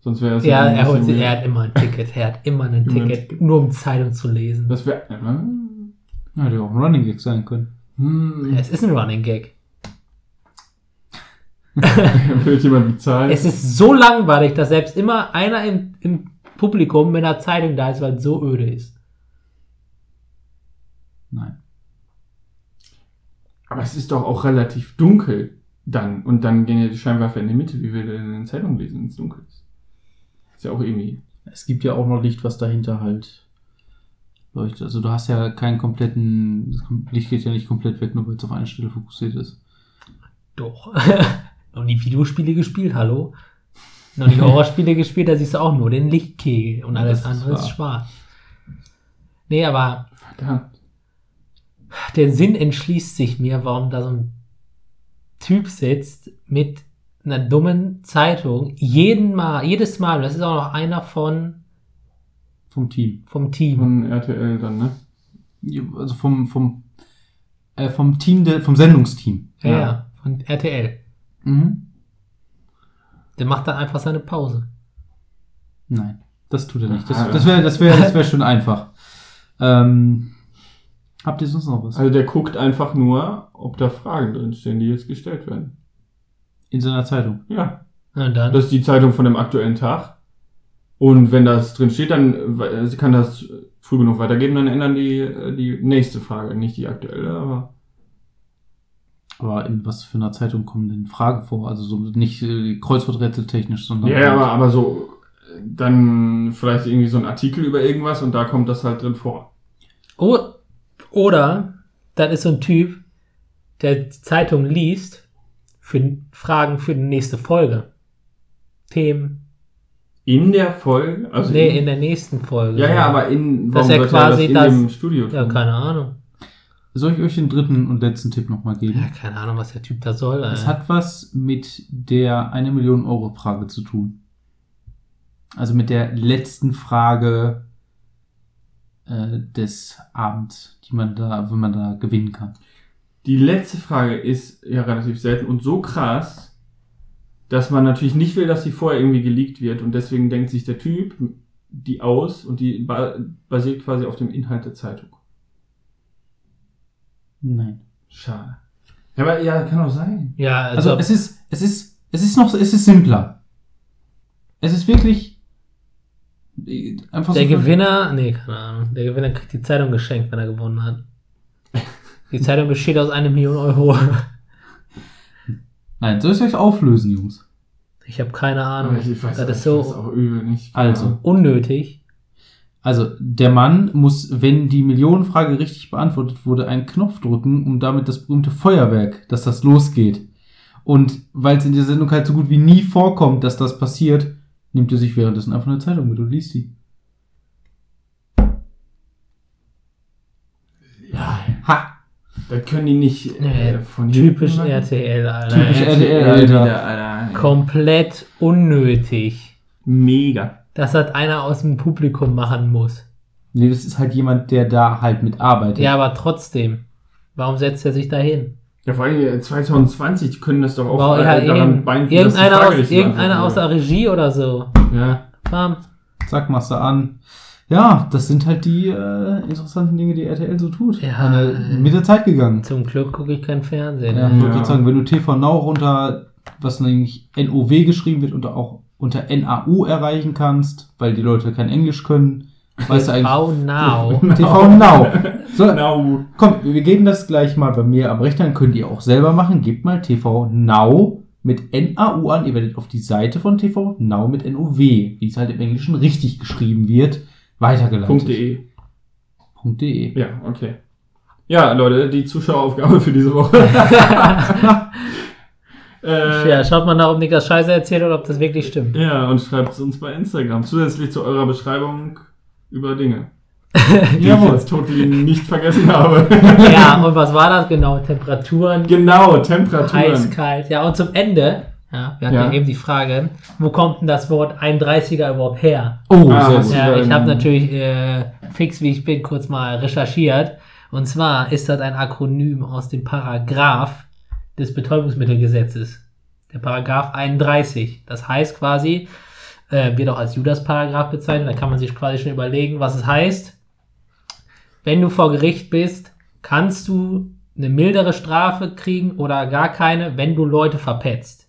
Sonst wäre es ja, ein er, holt sich, er hat immer ein Ticket. Er hat immer ein <laughs> Immer ein Ticket, nur um Zeitung zu lesen. Das wäre. Äh, Ja, hätte auch ein Running Gag sein können. hm, Es ist ein Running Gag. <laughs> wird jemand bezahlt? Es ist so langweilig, dass selbst immer einer im, im Publikum mit einer Zeitung da ist, weil es so öde ist. Nein. Aber es ist doch auch relativ dunkel dann. Und dann gehen ja die Scheinwerfer in die Mitte. Wie will der denn eine Zeitung lesen, wenn es dunkel ist? Ist ja auch irgendwie. Es gibt ja auch noch Licht, was dahinter halt leuchtet. Also du hast ja keinen kompletten, das Licht geht ja nicht komplett weg, nur weil es auf eine Stelle fokussiert ist. Doch. <laughs> Noch nie Videospiele gespielt, hallo? Noch nie Horrorspiele gespielt, da siehst du auch nur den Lichtkegel und alles das ist andere ist wahr. schwarz. Nee, aber Verdammt. der Sinn entschließt sich mir, warum da so ein Typ sitzt mit einer dummen Zeitung, jeden Mal, jedes Mal, und das ist auch noch einer von, Vom Team. vom Team. Von RTL dann, ne? Also vom, vom, äh, vom Team, der, vom Sendungsteam. Ja. ja, von RTL. Mhm. Der macht dann einfach seine Pause. Nein, das tut er nicht. Das, Ah. das wäre das wär, das wär <laughs> schon einfach. Ähm, habt ihr sonst noch was? Also der guckt einfach nur, ob da Fragen drinstehen, die jetzt gestellt werden. In seiner Zeitung. Ja. Und dann, Das ist die Zeitung von dem aktuellen Tag. Und wenn das drin steht, dann äh, kann das früh genug weitergeben, dann ändern die äh, die nächste Frage, nicht die aktuelle, aber Aber in was für einer Zeitung kommen denn Fragen vor? Also so nicht äh, kreuzworträtseltechnisch, sondern. ja, ja, aber, aber so äh, dann vielleicht irgendwie so ein Artikel über irgendwas und da kommt das halt drin vor. oh, oder, das ist so ein Typ, der die Zeitung liest, für Fragen für die nächste Folge. Themen. In der Folge? Also nee, in der nächsten Folge. Ja, ja, aber in, warum sollte er quasi das in das- dem Studio Ja, keine Ahnung. Soll ich euch den dritten und letzten Tipp nochmal Ja, geben? keine Ahnung, was der Typ da soll. Es Ey. hat was mit der eine Million Euro Frage zu tun. Also mit der letzten Frage äh, des Abends, die man da, wenn man da gewinnen kann. Die letzte Frage ist ja relativ selten und so krass, dass man natürlich nicht will, dass sie vorher irgendwie geleakt wird und deswegen denkt sich der Typ die aus und die ba basiert quasi auf dem Inhalt der Zeitung. Nein. Schade. Ja, aber ja, kann auch sein. ja, Also also, es ist, es ist, es ist noch, es ist simpler. Es ist wirklich einfach der so. Gewinner, nee, keine Ahnung. Der Gewinner kriegt die Zeitung geschenkt, wenn er gewonnen hat. Die Zeitung besteht aus einer Million Euro. <laughs> Nein, soll ich euch auflösen, Jungs? Ich habe keine Ahnung. ich weiß, das ich ist so weiß auch übel nicht. Also. unnötig. Also, der Mann muss, wenn die Millionenfrage richtig beantwortet wurde, einen Knopf drücken, um damit das berühmte Feuerwerk, dass das losgeht. Und weil es in der Sendung halt so gut wie nie vorkommt, dass das passiert, nimmt er sich währenddessen einfach eine Zeitung mit und liest die. Ja, Ha! das können die nicht äh, von Typisch. RTL, Alter. Typisch. RTL, Alter. Alter. Komplett unnötig. Mega. Dass das einer aus dem Publikum machen muss. Nee, das ist halt jemand, der da halt mitarbeitet. Ja, aber trotzdem. Warum setzt er sich da hin? Ja, vor allem äh, 2020, die können das doch auch Wow, äh, ja, daran die Irgendeiner, aus, irgendeiner aus der Regie oder so. Ja. Bam. Zack, machst du an. Ja, das sind halt die äh, interessanten Dinge, die RTL so tut. Ja. Eine, mit der Zeit gegangen. Zum Glück gucke ich kein Fernsehen. Ja, ich Ja. gerade sagen, wenn du TV Now unter, was nämlich NOW geschrieben wird, und auch unter NAU erreichen kannst, weil die Leute kein Englisch können, weißt du eigentlich. TV Now. <laughs> TV Now. So, <laughs> Genau. komm, wir geben das gleich mal bei mir am Rechner, könnt ihr auch selber machen. Gebt mal TV Now mit NAU an. Ihr werdet auf die Seite von TV Now mit NOW, wie es halt im Englischen richtig geschrieben wird, weitergeleitet. .de. .de. Ja, okay. Ja, Leute, die Zuschaueraufgabe für diese Woche. <laughs> äh, Ja, schaut mal nach, ob Niklas Scheiße erzählt oder ob das wirklich stimmt. ja, und schreibt es uns bei Instagram. Zusätzlich zu eurer Beschreibung über Dinge. <laughs> Die ich Jawohl. jetzt totally nicht vergessen habe. <laughs> ja, <laughs> und was war das genau? Temperaturen, genau, Temperaturen. heiß, kalt. Ja, und zum Ende, ja, wir hatten ja. Ja. eben die Frage, wo kommt denn das Wort 31er überhaupt her? Oh, Ah, sehr hast gut. du- Ja, ich habe natürlich äh, fix, wie ich bin, kurz mal recherchiert. Und zwar ist das ein Akronym aus dem Paragraph des Betäubungsmittelgesetzes. Der Paragraph 31. Das heißt quasi, äh, wird auch als Judas-Paragraph bezeichnet. Da kann man sich quasi schon überlegen, was es heißt. Wenn du vor Gericht bist, kannst du eine mildere Strafe kriegen oder gar keine, wenn du Leute verpetzt.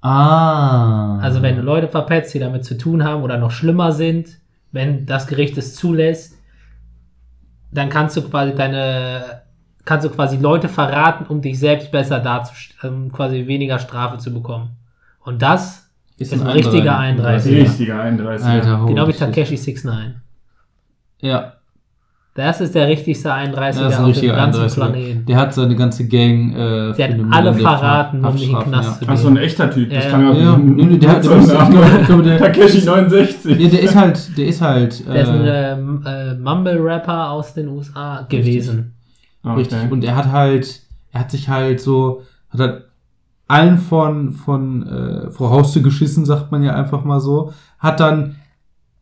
Ah. Also wenn du Leute verpetzt, die damit zu tun haben oder noch schlimmer sind, wenn das Gericht es zulässt, dann kannst du quasi deine, kannst du quasi Leute verraten, um dich selbst besser darzustellen, um quasi weniger Strafe zu bekommen. Und das ist ein richtiger 31er. Richtiger 31. Alter, holy genau wie. Takeshi 69. Ja, Das ist der richtigste 31er das ist ein auf dem richtiger ganzen 31. Planeten. Der hat seine ganze Gang äh, Der hat alle verraten, um nicht in den Knast zu Ach so, ein echter Typ. Das Ja, kann ja. ja, Ja, nee, nee, der hat- <laughs> der ich glaube- der- Takeshi 69. Ja, der ist halt, der ist halt. Der ist ein Äh, ähm, äh, Mumble-Rapper aus den USA gewesen. Richtig. Okay. Und er hat halt, er hat sich halt so, hat halt allen von, von äh, vor Haustür geschissen, sagt man ja einfach mal so. Hat dann,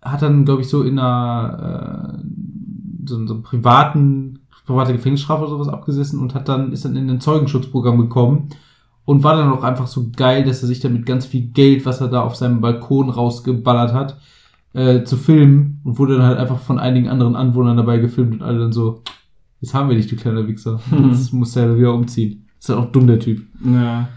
hat dann, glaube ich, so in einer äh, so, so einem privaten, private Gefängnisstrafe oder sowas abgesessen und hat dann, ist dann in ein Zeugenschutzprogramm gekommen und war dann auch einfach so geil, dass er sich dann mit ganz viel Geld, was er da auf seinem Balkon rausgeballert hat, äh, zu filmen und wurde dann halt einfach von einigen anderen Anwohnern dabei gefilmt und alle dann so, jetzt haben wir dich, du kleiner Wichser. <laughs> Mhm. Jetzt muss er wieder umziehen. Ist halt auch dumm, der Typ. Ja.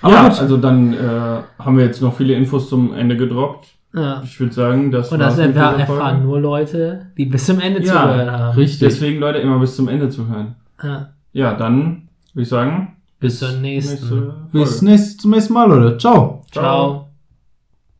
Aber ja, gut. also dann äh, haben wir jetzt noch viele Infos zum Ende gedroppt. Ja. Ich würde sagen, das Und das mit erfahren, nur Leute, die bis zum Ende Ja, zugehört haben. Richtig. Deswegen, Leute, immer bis zum Ende zuhören. Ja. Ja, dann würde ich sagen, Bis zur nächsten. nächste Folge. Bis nächstes, zum nächsten Mal, Leute. Ciao. Ciao.